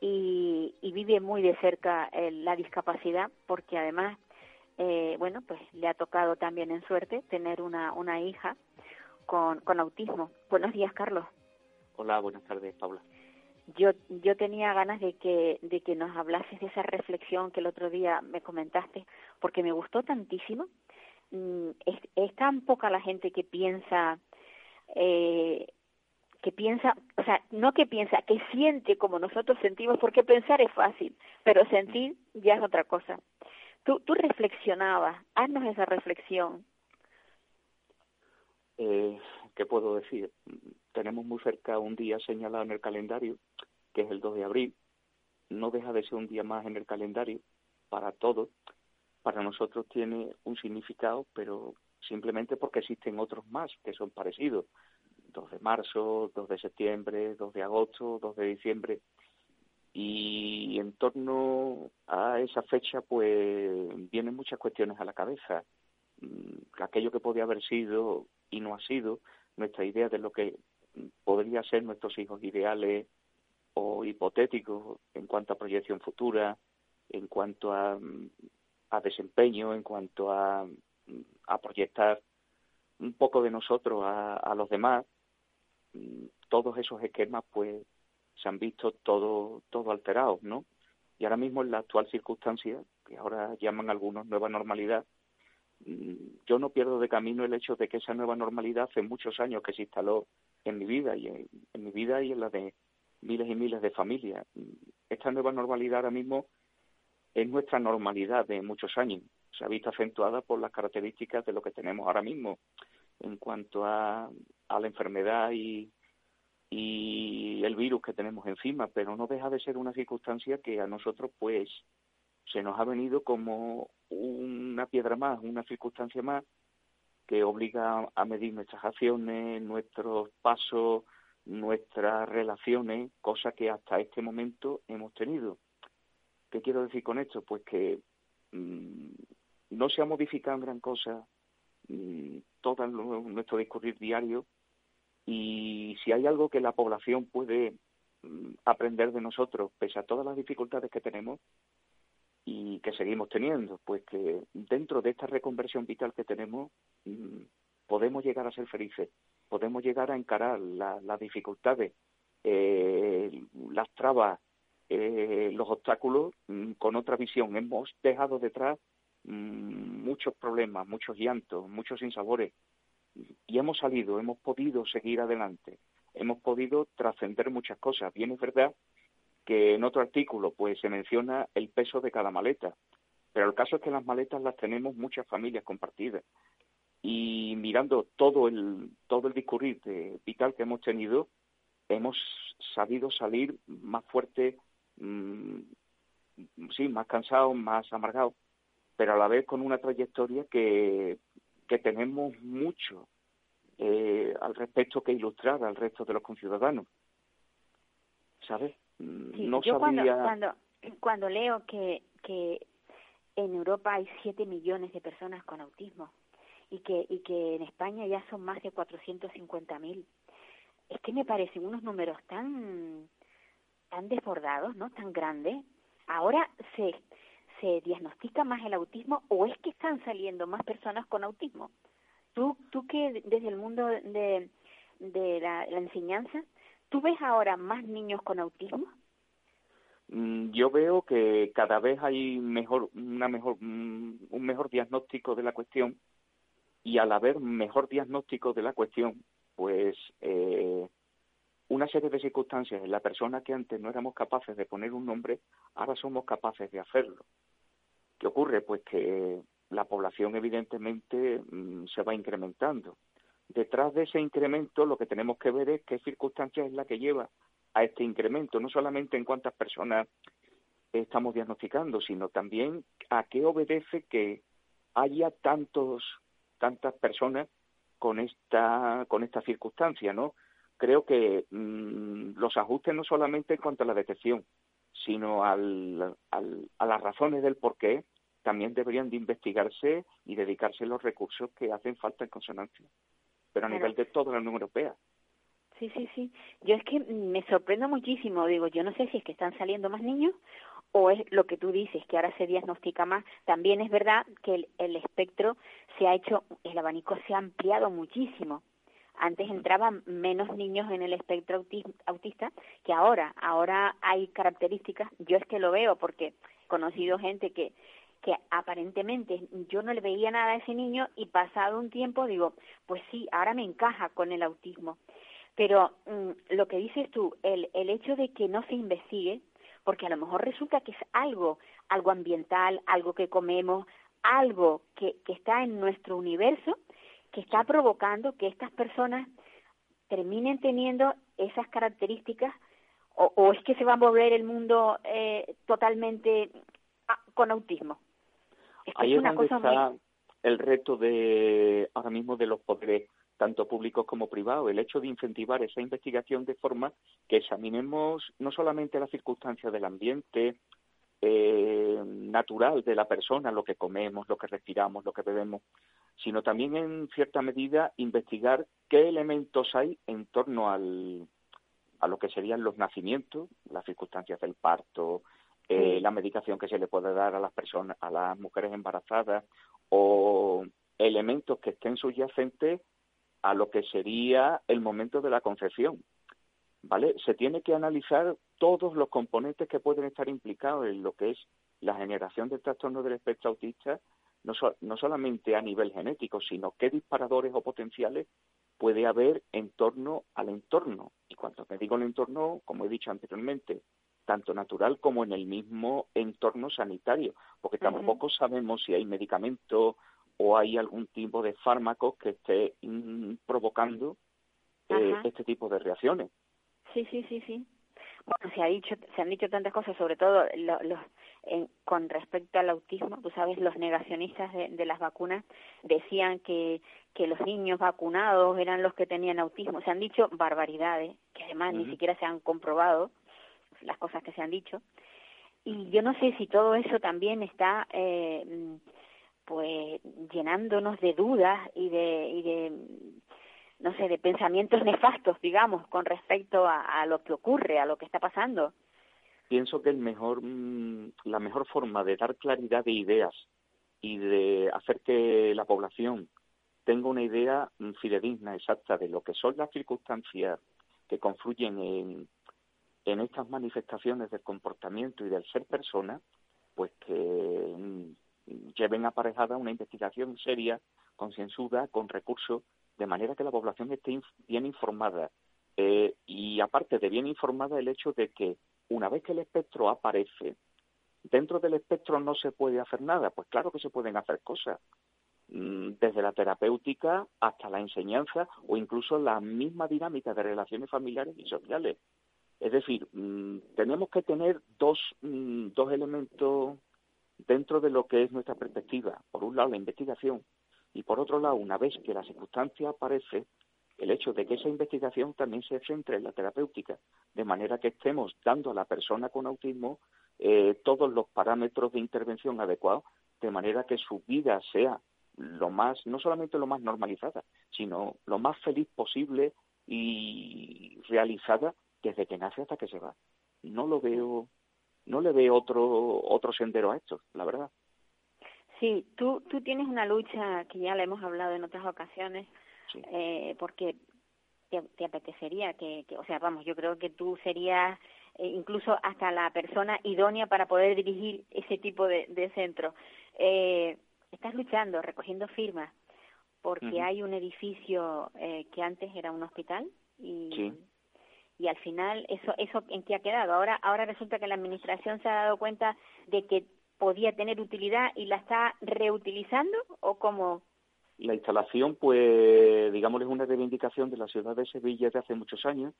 y, y vive muy de cerca la discapacidad porque además eh, bueno, pues le ha tocado también en suerte tener una, una hija con, con autismo. Buenos días, Carlos. Hola, buenas tardes, Paula. Yo, yo tenía ganas de que, de que nos hablases de esa reflexión que el otro día me comentaste, porque me gustó tantísimo. Mm, es, es tan poca la gente que piensa, eh, que piensa, o sea, no que piensa, que siente como nosotros sentimos, porque pensar es fácil, pero sentir ya es otra cosa. Tú, tú reflexionabas, haznos esa reflexión. Eh, ¿Qué puedo decir? Tenemos muy cerca un día señalado en el calendario, que es el 2 de abril. No deja de ser un día más en el calendario para todos. Para nosotros tiene un significado, pero simplemente porque existen otros más que son parecidos. 2 de marzo, 2 de septiembre, 2 de agosto, 2 de diciembre y en torno a esa fecha pues vienen muchas cuestiones a la cabeza. Mm, aquello que podía haber sido y no ha sido nuestra idea de lo que podría ser nuestros hijos ideales o hipotéticos en cuanto a proyección futura en cuanto a, a desempeño en cuanto a, a proyectar un poco de nosotros a, los demás. Mm, todos esos esquemas pues se han visto todo, todo alterados, ¿no? Y ahora mismo en la actual circunstancia, que ahora llaman algunos nueva normalidad, mm, yo no pierdo de camino el hecho de que esa nueva normalidad hace muchos años que se instaló en mi vida y en, mi vida y en la de miles y miles de familias. Esta nueva normalidad ahora mismo es nuestra normalidad de muchos años. Se ha visto acentuada por las características de lo que tenemos ahora mismo en cuanto a, a la enfermedad y, y el virus que tenemos encima, pero no deja de ser una circunstancia que a nosotros pues se nos ha venido como una piedra más, una circunstancia más que obliga a medir nuestras acciones, nuestros pasos, nuestras relaciones, cosa que hasta este momento hemos tenido. ¿Qué quiero decir con esto? Pues que mm, no se ha modificado en gran cosa, mm, todo nuestro discurrir diario y si hay algo que la población puede mm, aprender de nosotros, pese a todas las dificultades que tenemos y que seguimos teniendo, pues que dentro de esta reconversión vital que tenemos mm, podemos llegar a ser felices, podemos llegar a encarar las dificultades, eh, las trabas, eh, los obstáculos mm, con otra visión. Hemos dejado detrás muchos problemas, muchos llantos, muchos insabores, y hemos salido, hemos podido seguir adelante, hemos podido trascender muchas cosas. Bien es verdad que en otro artículo pues se menciona el peso de cada maleta, pero el caso es que las maletas las tenemos muchas familias compartidas y mirando todo el todo el discurrir vital que hemos tenido hemos sabido salir más fuerte mm, sí más cansados más amargados pero a la vez con una trayectoria que que tenemos mucho eh, al respecto que ilustrar al resto de los conciudadanos. ¿Sabes? no yo cuando, cuando, cuando leo que, que en Europa hay 7 millones de personas con autismo y que, y que en España ya son más de 450.000, es que me parecen unos números tan, tan desbordados, ¿no? Tan grandes. Ahora se, se diagnostica más el autismo o es que están saliendo más personas con autismo? Tú, tú que desde el mundo de, la, enseñanza, ¿tú ves ahora más niños con autismo? Mm, yo veo que cada vez hay mejor, una mejor, mm, un mejor diagnóstico de la cuestión y al haber mejor diagnóstico de la cuestión, pues eh, una serie de circunstancias en la persona que antes no éramos capaces de poner un nombre, ahora somos capaces de hacerlo. ¿Qué ocurre? Pues que la población evidentemente mm, se va incrementando. Detrás de ese incremento lo que tenemos que ver es qué circunstancias es la que lleva a este incremento, no solamente en cuántas personas estamos diagnosticando, sino también a qué obedece que haya tantos tantas personas con esta con esta circunstancia, ¿no? Creo que mm, los ajustes no solamente en cuanto a la detección, sino al, a las razones del por qué también deberían de investigarse y dedicarse los recursos que hacen falta en consonancia, pero a nivel de toda la Unión Europea. Sí, sí, sí. Yo es que me sorprendo muchísimo. Digo, yo no sé si es que están saliendo más niños o es lo que tú dices, que ahora se diagnostica más. También es verdad que el, el espectro se ha hecho, el abanico se ha ampliado muchísimo. Antes entraban menos niños en el espectro autista que ahora. Ahora hay características, yo es que lo veo porque he conocido gente que que aparentemente yo no le veía nada a ese niño y pasado un tiempo digo, pues sí, ahora me encaja con el autismo. Pero mm, lo que dices tú, el, el hecho de que no se investigue, porque a lo mejor resulta que es algo, algo ambiental, algo que comemos, algo que, que está en nuestro universo, que está provocando que estas personas terminen teniendo esas características o, o es que se va a volver el mundo eh, totalmente ah, con autismo. Ahí es, donde está el reto de ahora mismo de los poderes tanto públicos como privados, el hecho de incentivar esa investigación de forma que examinemos no solamente las circunstancias del ambiente eh, natural de la persona, lo que comemos, lo que respiramos, lo que bebemos, sino también en cierta medida investigar qué elementos hay en torno al, a lo que serían los nacimientos, las circunstancias del parto, eh, la medicación que se le puede dar a las personas, a las mujeres embarazadas o elementos que estén subyacentes a lo que sería el momento de la concepción. ¿Vale? Se tiene que analizar todos los componentes que pueden estar implicados en lo que es la generación de trastorno del espectro autista, no, no solamente a nivel genético, sino qué disparadores o potenciales puede haber en torno al entorno. Y cuando me digo el entorno, como he dicho anteriormente, tanto natural como en el mismo entorno sanitario, porque tampoco sabemos si hay medicamentos o hay algún tipo de fármaco que esté mm, provocando eh, este tipo de reacciones. Sí, sí, sí, sí. Bueno, se ha dicho, se han dicho tantas cosas, sobre todo los, con respecto al autismo. Tú sabes, los negacionistas de, las vacunas decían que que los niños vacunados eran los que tenían autismo. Se han dicho barbaridades que además ni siquiera se han comprobado las cosas que se han dicho. Y yo no sé si todo eso también está, eh, pues llenándonos de dudas y de, y de no sé, de pensamientos nefastos, digamos, con respecto a, lo que ocurre, a lo que está pasando. Pienso que el mejor, mm, la mejor forma de dar claridad de ideas y de hacer que la población tenga una idea mm, fidedigna, exacta de lo que son las circunstancias que confluyen en, en estas manifestaciones del comportamiento y del ser persona, pues que mm, lleven aparejada una investigación seria, concienzuda, con recursos de manera que la población esté bien informada. Eh, y aparte de bien informada, el hecho de que una vez que el espectro aparece, dentro del espectro no se puede hacer nada. Pues claro que se pueden hacer cosas, mm, desde la terapéutica hasta la enseñanza o incluso la misma dinámica de relaciones familiares y sociales. Es decir, mm, tenemos que tener dos, mm, dos elementos dentro de lo que es nuestra perspectiva. Por un lado, la investigación y por otro lado, una vez que la circunstancia aparece, el hecho de que esa investigación también se centre en la terapéutica, de manera que estemos dando a la persona con autismo eh, todos los parámetros de intervención adecuados, de manera que su vida sea lo más, no solamente lo más normalizada, sino lo más feliz posible y realizada desde que nace hasta que se va. No lo veo, no le veo otro, otro sendero a esto, la verdad. Sí, tú, tú tienes una lucha que ya le hemos hablado en otras ocasiones, eh, porque te, apetecería que, o sea, vamos, yo creo que tú serías eh, incluso hasta la persona idónea para poder dirigir ese tipo de, de centro. Eh, estás luchando, recogiendo firmas, porque hay un edificio eh, que antes era un hospital y, y al final eso eso en qué ha quedado. Ahora ahora resulta que la administración se ha dado cuenta de que podía tener utilidad y la está reutilizando o cómo? La instalación, pues, digamos, es una reivindicación de la ciudad de Sevilla de hace muchos años,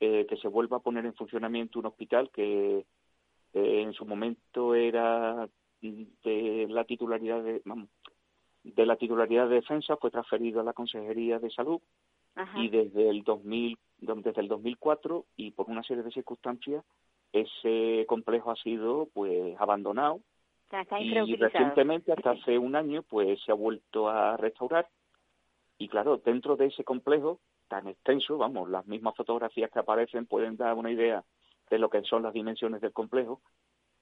eh, que se vuelva a poner en funcionamiento un hospital que eh, en su momento era de la titularidad de, vamos, de la titularidad de defensa, fue transferido a la Consejería de Salud y desde el 2000, desde el 2004 y por una serie de circunstancias ese complejo ha sido pues abandonado y recientemente, hasta hace un año, pues se ha vuelto a restaurar. Y claro, dentro de ese complejo tan extenso, vamos, las mismas fotografías que aparecen pueden dar una idea de lo que son las dimensiones del complejo,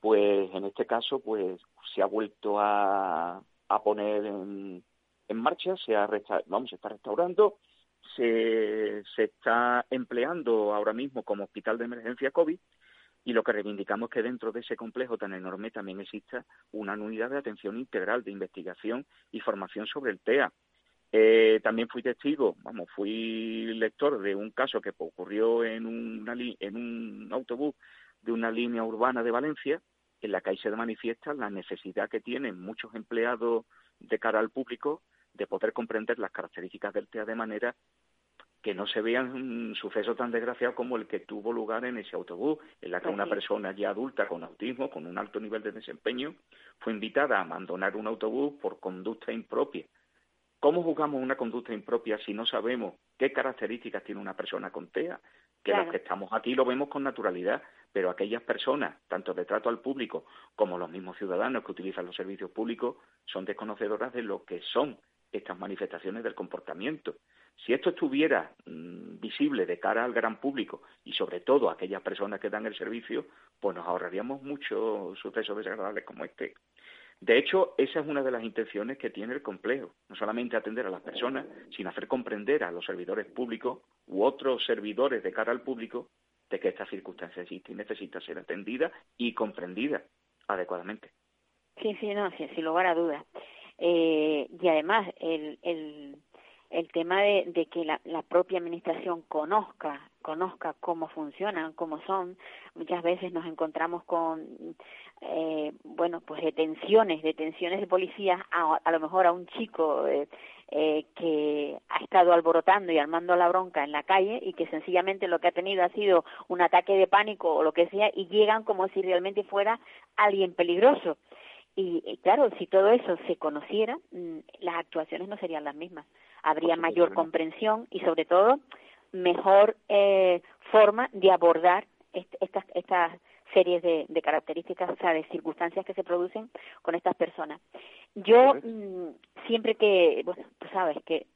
pues en este caso, pues se ha vuelto a, a poner en, en marcha, se ha vamos, se está restaurando, se, se está empleando ahora mismo como hospital de emergencia COVID y lo que reivindicamos es que dentro de ese complejo tan enorme también exista una unidad de atención integral de investigación y formación sobre el TEA. Eh, también fui testigo, vamos, fui lector de un caso que ocurrió en, una en un autobús de una línea urbana de Valencia, en la que ahí se manifiesta la necesidad que tienen muchos empleados de cara al público de poder comprender las características del TEA de manera que no se vean un suceso tan desgraciado como el que tuvo lugar en ese autobús, en la que una persona ya adulta con autismo, con un alto nivel de desempeño, fue invitada a abandonar un autobús por conducta impropia. ¿Cómo juzgamos una conducta impropia si no sabemos qué características tiene una persona con TEA? Que los que estamos aquí lo vemos con naturalidad, pero aquellas personas, tanto de trato al público como los mismos ciudadanos que utilizan los servicios públicos, son desconocedoras de lo que son estas manifestaciones del comportamiento. Si esto estuviera mm, visible de cara al gran público y sobre todo a aquellas personas que dan el servicio, pues nos ahorraríamos muchos sucesos desagradables como este. De hecho, esa es una de las intenciones que tiene el complejo, no solamente atender a las personas, sino hacer comprender a los servidores públicos u otros servidores de cara al público de que esta circunstancia existe y necesita ser atendida y comprendida adecuadamente. Sí, sí, no, sin lugar a dudas. Eh, y además, el, el, el tema de, de que la, la, propia administración conozca conozca cómo funcionan, cómo son. Muchas veces nos encontramos con, eh, bueno, pues detenciones, detenciones de policías a, a lo mejor a un chico eh, eh, que ha estado alborotando y armando la bronca en la calle y que sencillamente lo que ha tenido ha sido un ataque de pánico o lo que sea y llegan como si realmente fuera alguien peligroso. Y, claro, si todo eso se conociera, mm, las actuaciones no serían las mismas. Habría mayor comprensión y sobre todo mejor eh, forma de abordar estas, estas series de, características, o sea, de circunstancias que se producen con estas personas. Yo mm, siempre que, bueno, tú sabes que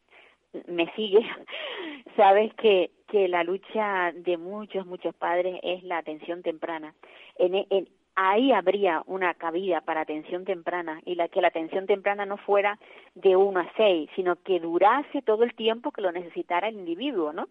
me sigue, [LAUGHS] sabes que, que la lucha de muchos, muchos padres es la atención temprana. En, en, ahí habría una cabida para atención temprana y la que la atención temprana no fuera de uno a seis, sino que durase todo el tiempo que lo necesitara el individuo, ¿no?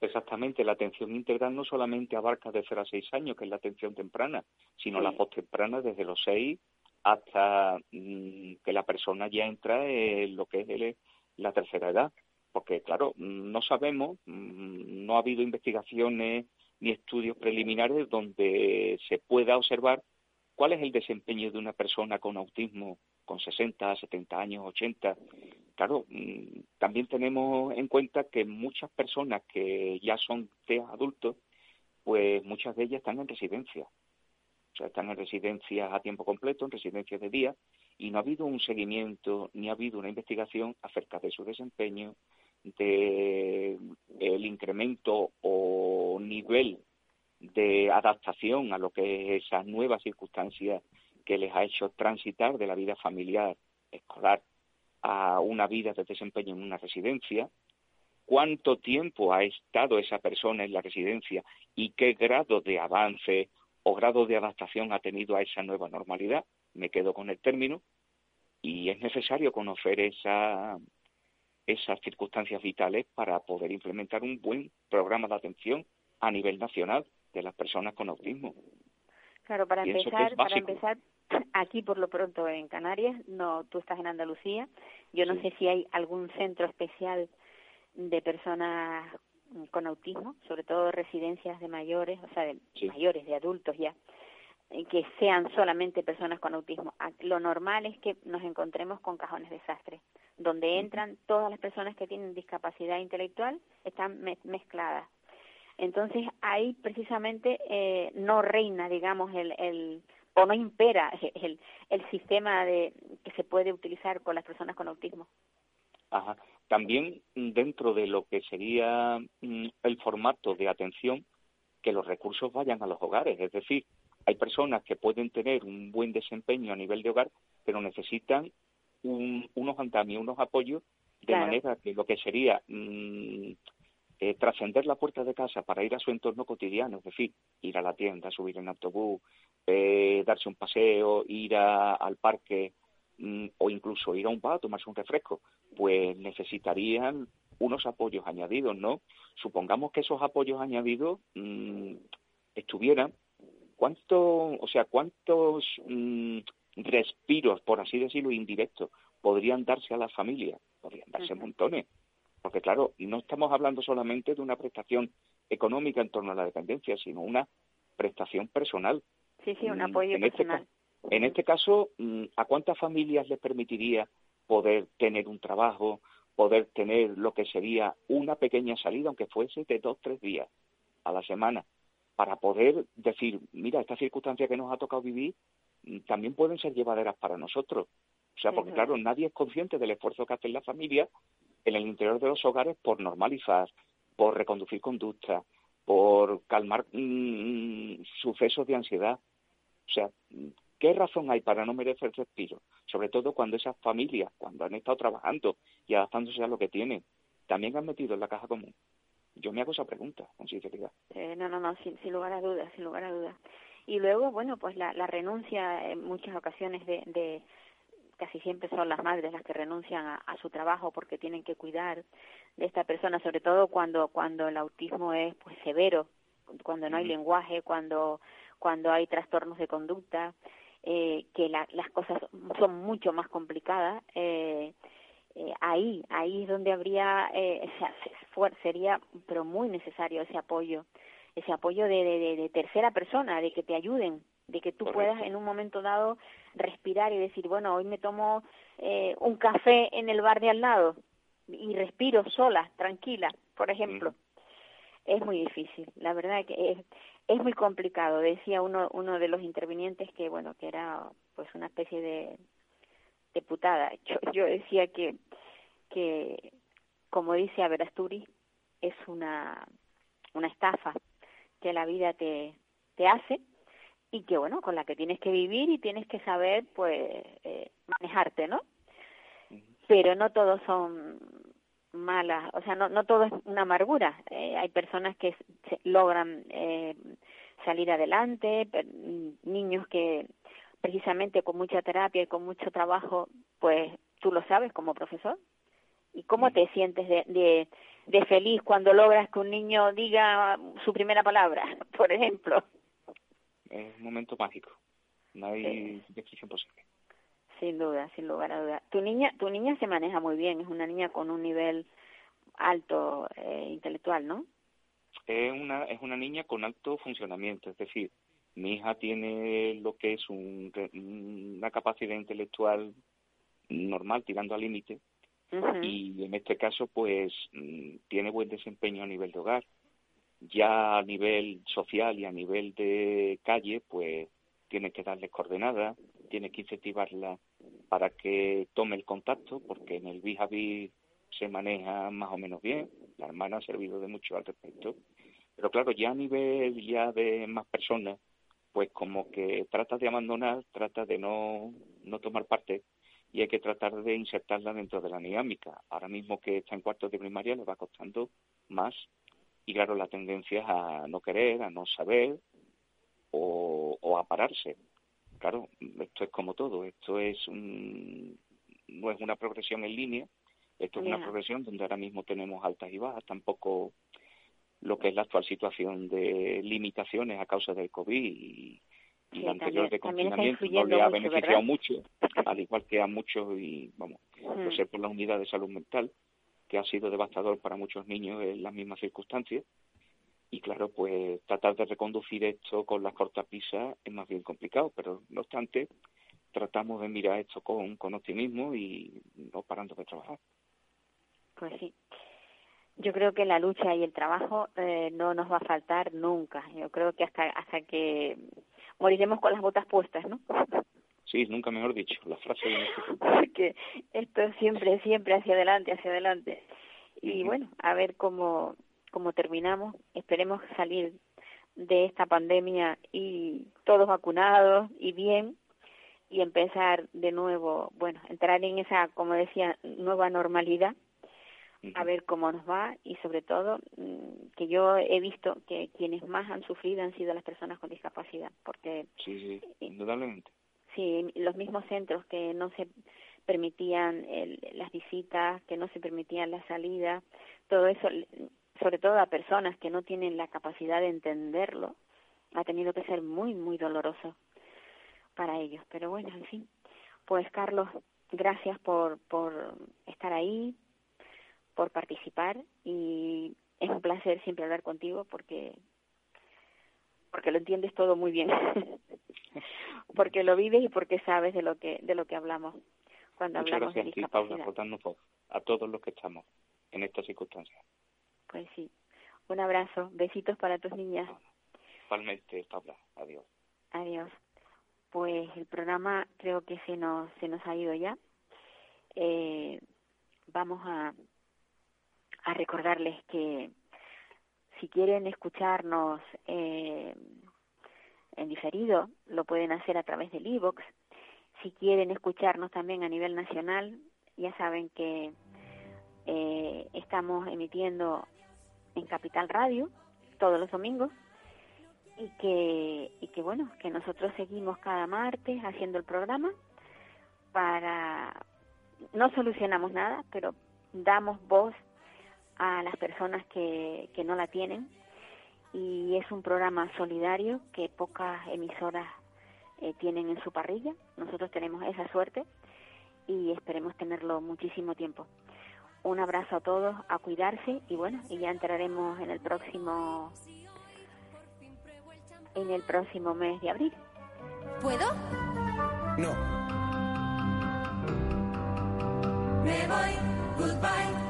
Exactamente, la atención integral no solamente abarca de 0 a 6 años, que es la atención temprana, sino la postemprana desde los 6 hasta mm, que la persona ya entra en lo que es la tercera edad. Porque, claro, no sabemos, mm, no ha habido investigaciones ni estudios preliminares donde se pueda observar cuál es el desempeño de una persona con autismo con 60, 70 años, 80. Claro, mm, también tenemos en cuenta que muchas personas que ya son de adultos, pues muchas de ellas están en residencia. O sea, están en residencias a tiempo completo, en residencias de día, y no ha habido un seguimiento ni ha habido una investigación acerca de su desempeño, de el incremento o nivel de adaptación a lo que es esas nuevas circunstancias que les ha hecho transitar de la vida familiar, escolar, a una vida de desempeño en una residencia, cuánto tiempo ha estado esa persona en la residencia y qué grado de avance o grado de adaptación ha tenido a esa nueva normalidad. Me quedo con el término y es necesario conocer esa, esas circunstancias vitales para poder implementar un buen programa de atención a nivel nacional de las personas con autismo. Claro, para empezar, para empezar, [CLEARS THROAT] aquí por lo pronto en Canarias, no, tú estás en Andalucía. Yo no sé si hay algún centro especial de personas con autismo, sobre todo residencias de mayores, o sea, de mayores, de adultos ya, que sean solamente personas con autismo. Lo normal es que nos encontremos con cajones desastres, donde entran todas las personas que tienen discapacidad intelectual, están mezcladas entonces ahí precisamente eh, no reina, digamos, el, el o no impera [LAUGHS] el, el sistema de, que se puede utilizar con las personas con autismo. Ajá. También dentro de lo que sería mm, el formato de atención, que los recursos vayan a los hogares. Es decir, hay personas que pueden tener un buen desempeño a nivel de hogar, pero necesitan un, unos andamios, unos apoyos, de manera que lo que sería mm, eh, trascender la puerta de casa para ir a su entorno cotidiano, es decir, ir a la tienda, subir en autobús, eh, darse un paseo, ir al parque mm, o incluso ir a un bar a tomarse un refresco, pues necesitarían unos apoyos añadidos, ¿no? Supongamos que esos apoyos añadidos mm, estuvieran, ¿cuánto, o sea, cuántos respiros, por así decirlo, indirectos, podrían darse a la familia? Podrían darse montones porque claro, no estamos hablando solamente de una prestación económica en torno a la dependencia, sino una prestación personal. Sí, sí, un mm, apoyo en este personal. Este, en este caso, mm, ¿a cuántas familias les permitiría poder tener un trabajo, poder tener lo que sería una pequeña salida, aunque fuese de dos, tres días a la semana, para poder decir, mira, estas circunstancias que nos ha tocado vivir también pueden ser llevaderas para nosotros. O sea, porque claro, nadie es consciente del esfuerzo que hacen las familias en el interior de los hogares por normalizar, por reconducir conducta, por calmar mm, sucesos de ansiedad. O sea, ¿qué razón hay para no merecer respiro? Sobre todo cuando esas familias, cuando han estado trabajando y adaptándose a lo que tienen, también han metido en la caja común. Yo me hago esa pregunta, con sinceridad. Eh, no, no, no, sin, lugar a dudas, sin lugar a dudas. Y luego, bueno, pues la, la renuncia en muchas ocasiones de, de casi siempre son las madres las que renuncian a, su trabajo porque tienen que cuidar de esta persona, sobre todo cuando cuando el autismo es pues severo, cuando no hay lenguaje, cuando cuando hay trastornos de conducta, eh, que las cosas son mucho más complicadas. Eh, eh, ahí ahí es donde habría eh, [LAUGHS] sería pero muy necesario ese apoyo ese apoyo de, de, de tercera persona de que te ayuden de que tú puedas en un momento dado respirar y decir, bueno, hoy me tomo eh, un café en el bar de al lado y respiro sola, tranquila, por ejemplo. Es muy difícil, la verdad que es, es muy complicado. Decía uno uno de los intervinientes que bueno que era pues una especie de, de putada. [LAUGHS] Yo, yo decía que que como dice Averasturi es una una estafa que la vida te te hace y que bueno, con la que tienes que vivir y tienes que saber pues eh, manejarte, ¿no? Pero no todos son malas, o sea, no, no todo es una amargura. Eh, hay personas que logran eh, salir adelante, niños que precisamente con mucha terapia y con mucho trabajo, pues tú lo sabes como profesor. ¿Y cómo te sientes de, de, de feliz cuando logras que un niño diga su primera palabra, [LAUGHS] por ejemplo? Es un momento mágico. No hay descripción posible. Sin duda, sin lugar a duda. Tu niña, tu niña se maneja muy bien, es una niña con un nivel alto eh, intelectual, ¿no? Es una, es una niña con alto funcionamiento, es decir, mi hija tiene lo que es un, una capacidad intelectual normal, tirando al límite, y en este caso, pues, mm, tiene buen desempeño a nivel de hogar. Ya a nivel social y a nivel de calle, pues, tiene que darle coordenadas, tiene que incentivarla para que tome el contacto, porque en el vis se maneja más o menos bien. La hermana ha servido de mucho al respecto. Pero claro, ya a nivel ya de más personas, pues como que trata de abandonar, trata de no, no tomar parte y hay que tratar de insertarla dentro de la dinámica. Ahora mismo que está en cuartos de primaria le va costando más. Y claro, la tendencia es a no querer, a no saber o, o a pararse. Claro, esto es como todo, esto es un, no es una progresión en línea, esto es una progresión donde ahora mismo tenemos altas y bajas, tampoco lo que es la actual situación de limitaciones a causa del COVID y, la anterior de confinamiento no le ha beneficiado mucho, al igual que a muchos y vamos, no sé por la unidad de salud mental, que ha sido devastador para muchos niños en las mismas circunstancias. Y claro, pues tratar de reconducir esto con las cortapisas es más bien complicado, pero no obstante, tratamos de mirar esto con, con optimismo y no parando de trabajar. Pues sí yo creo que la lucha y el trabajo eh, no nos va a faltar nunca. Yo creo que hasta hasta que moriremos con las botas puestas, ¿no? [LAUGHS] Sí, nunca mejor dicho, la frase de Porque esto siempre, siempre hacia adelante, hacia adelante. Y bueno, a ver cómo, cómo terminamos. Esperemos salir de esta pandemia y todos vacunados y bien y empezar de nuevo, bueno, entrar en esa, como decía, nueva normalidad a ver cómo nos va y sobre todo mm, que yo he visto que quienes más han sufrido han sido las personas con discapacidad porque sí, sí indudablemente. sí los mismos centros que no se permitían las visitas que no se permitían la salida todo eso sobre todo a personas que no tienen la capacidad de entenderlo ha tenido que ser muy muy doloroso para ellos. Pero bueno en fin. Pues Carlos gracias por por estar ahí por participar y es un placer siempre hablar contigo porque porque lo entiendes todo muy bien [LAUGHS] porque lo vives y porque sabes de lo que de lo que hablamos cuando Muchas hablamos gracias de Paula, por a todos los que estamos en estas circunstancias. Pues sí. Un abrazo, besitos para tus niñas. Igualmente, Paula. Adiós. Adiós. Pues el programa creo que se nos se nos ha ido ya. Eh, vamos a a recordarles que si quieren escucharnos eh, en diferido, lo pueden hacer a través del iVoox. Si quieren escucharnos también a nivel nacional, ya saben que eh, estamos emitiendo en Capital Radio todos los domingos y que y que bueno que nosotros seguimos cada martes haciendo el programa para no solucionamos nada pero damos voz a las personas que, que no la tienen y es un programa solidario que pocas emisoras eh, tienen en su parrilla. Nosotros tenemos esa suerte y esperemos tenerlo muchísimo tiempo. Un abrazo a todos, a cuidarse y bueno, y ya entraremos en el próximo en el próximo mes de abril. ¿Puedo? No. Me voy, goodbye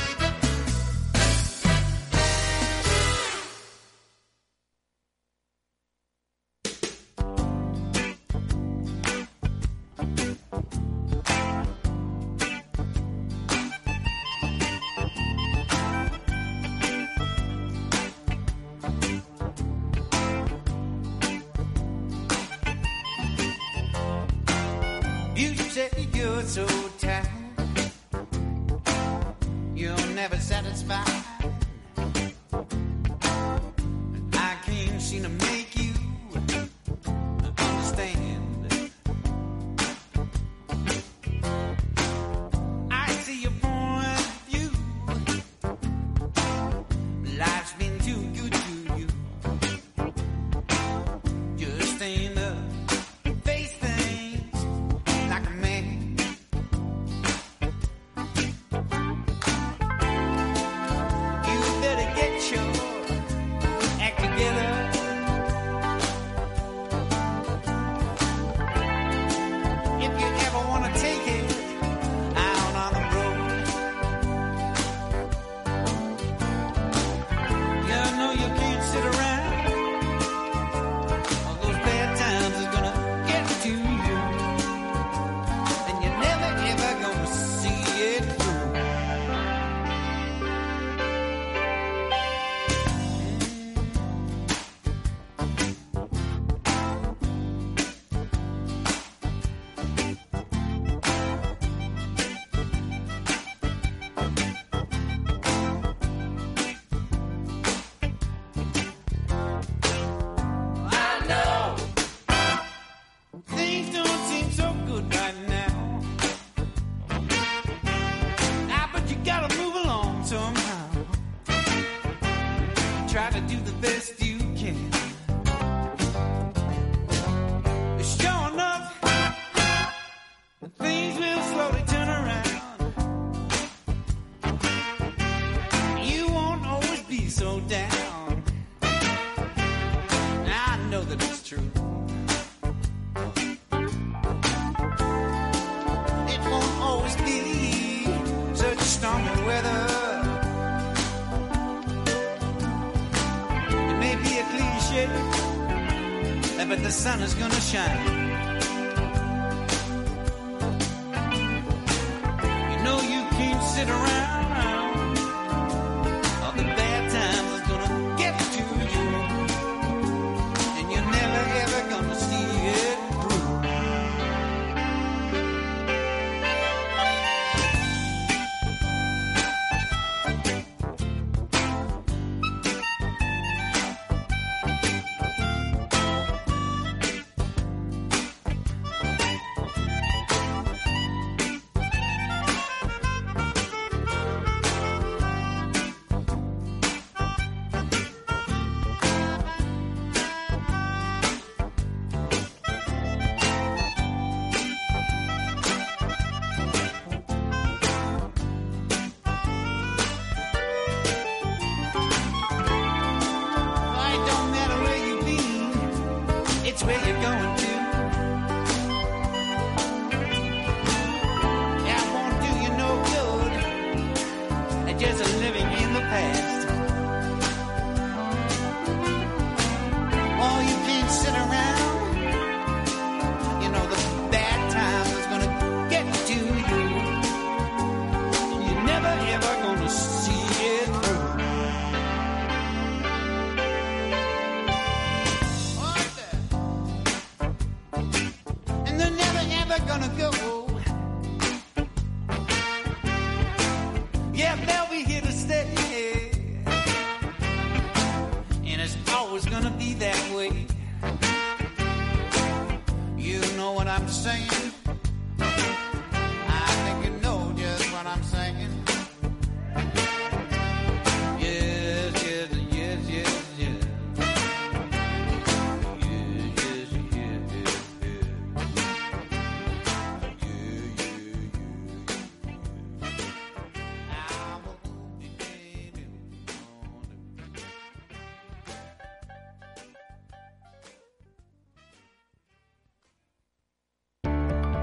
Shine.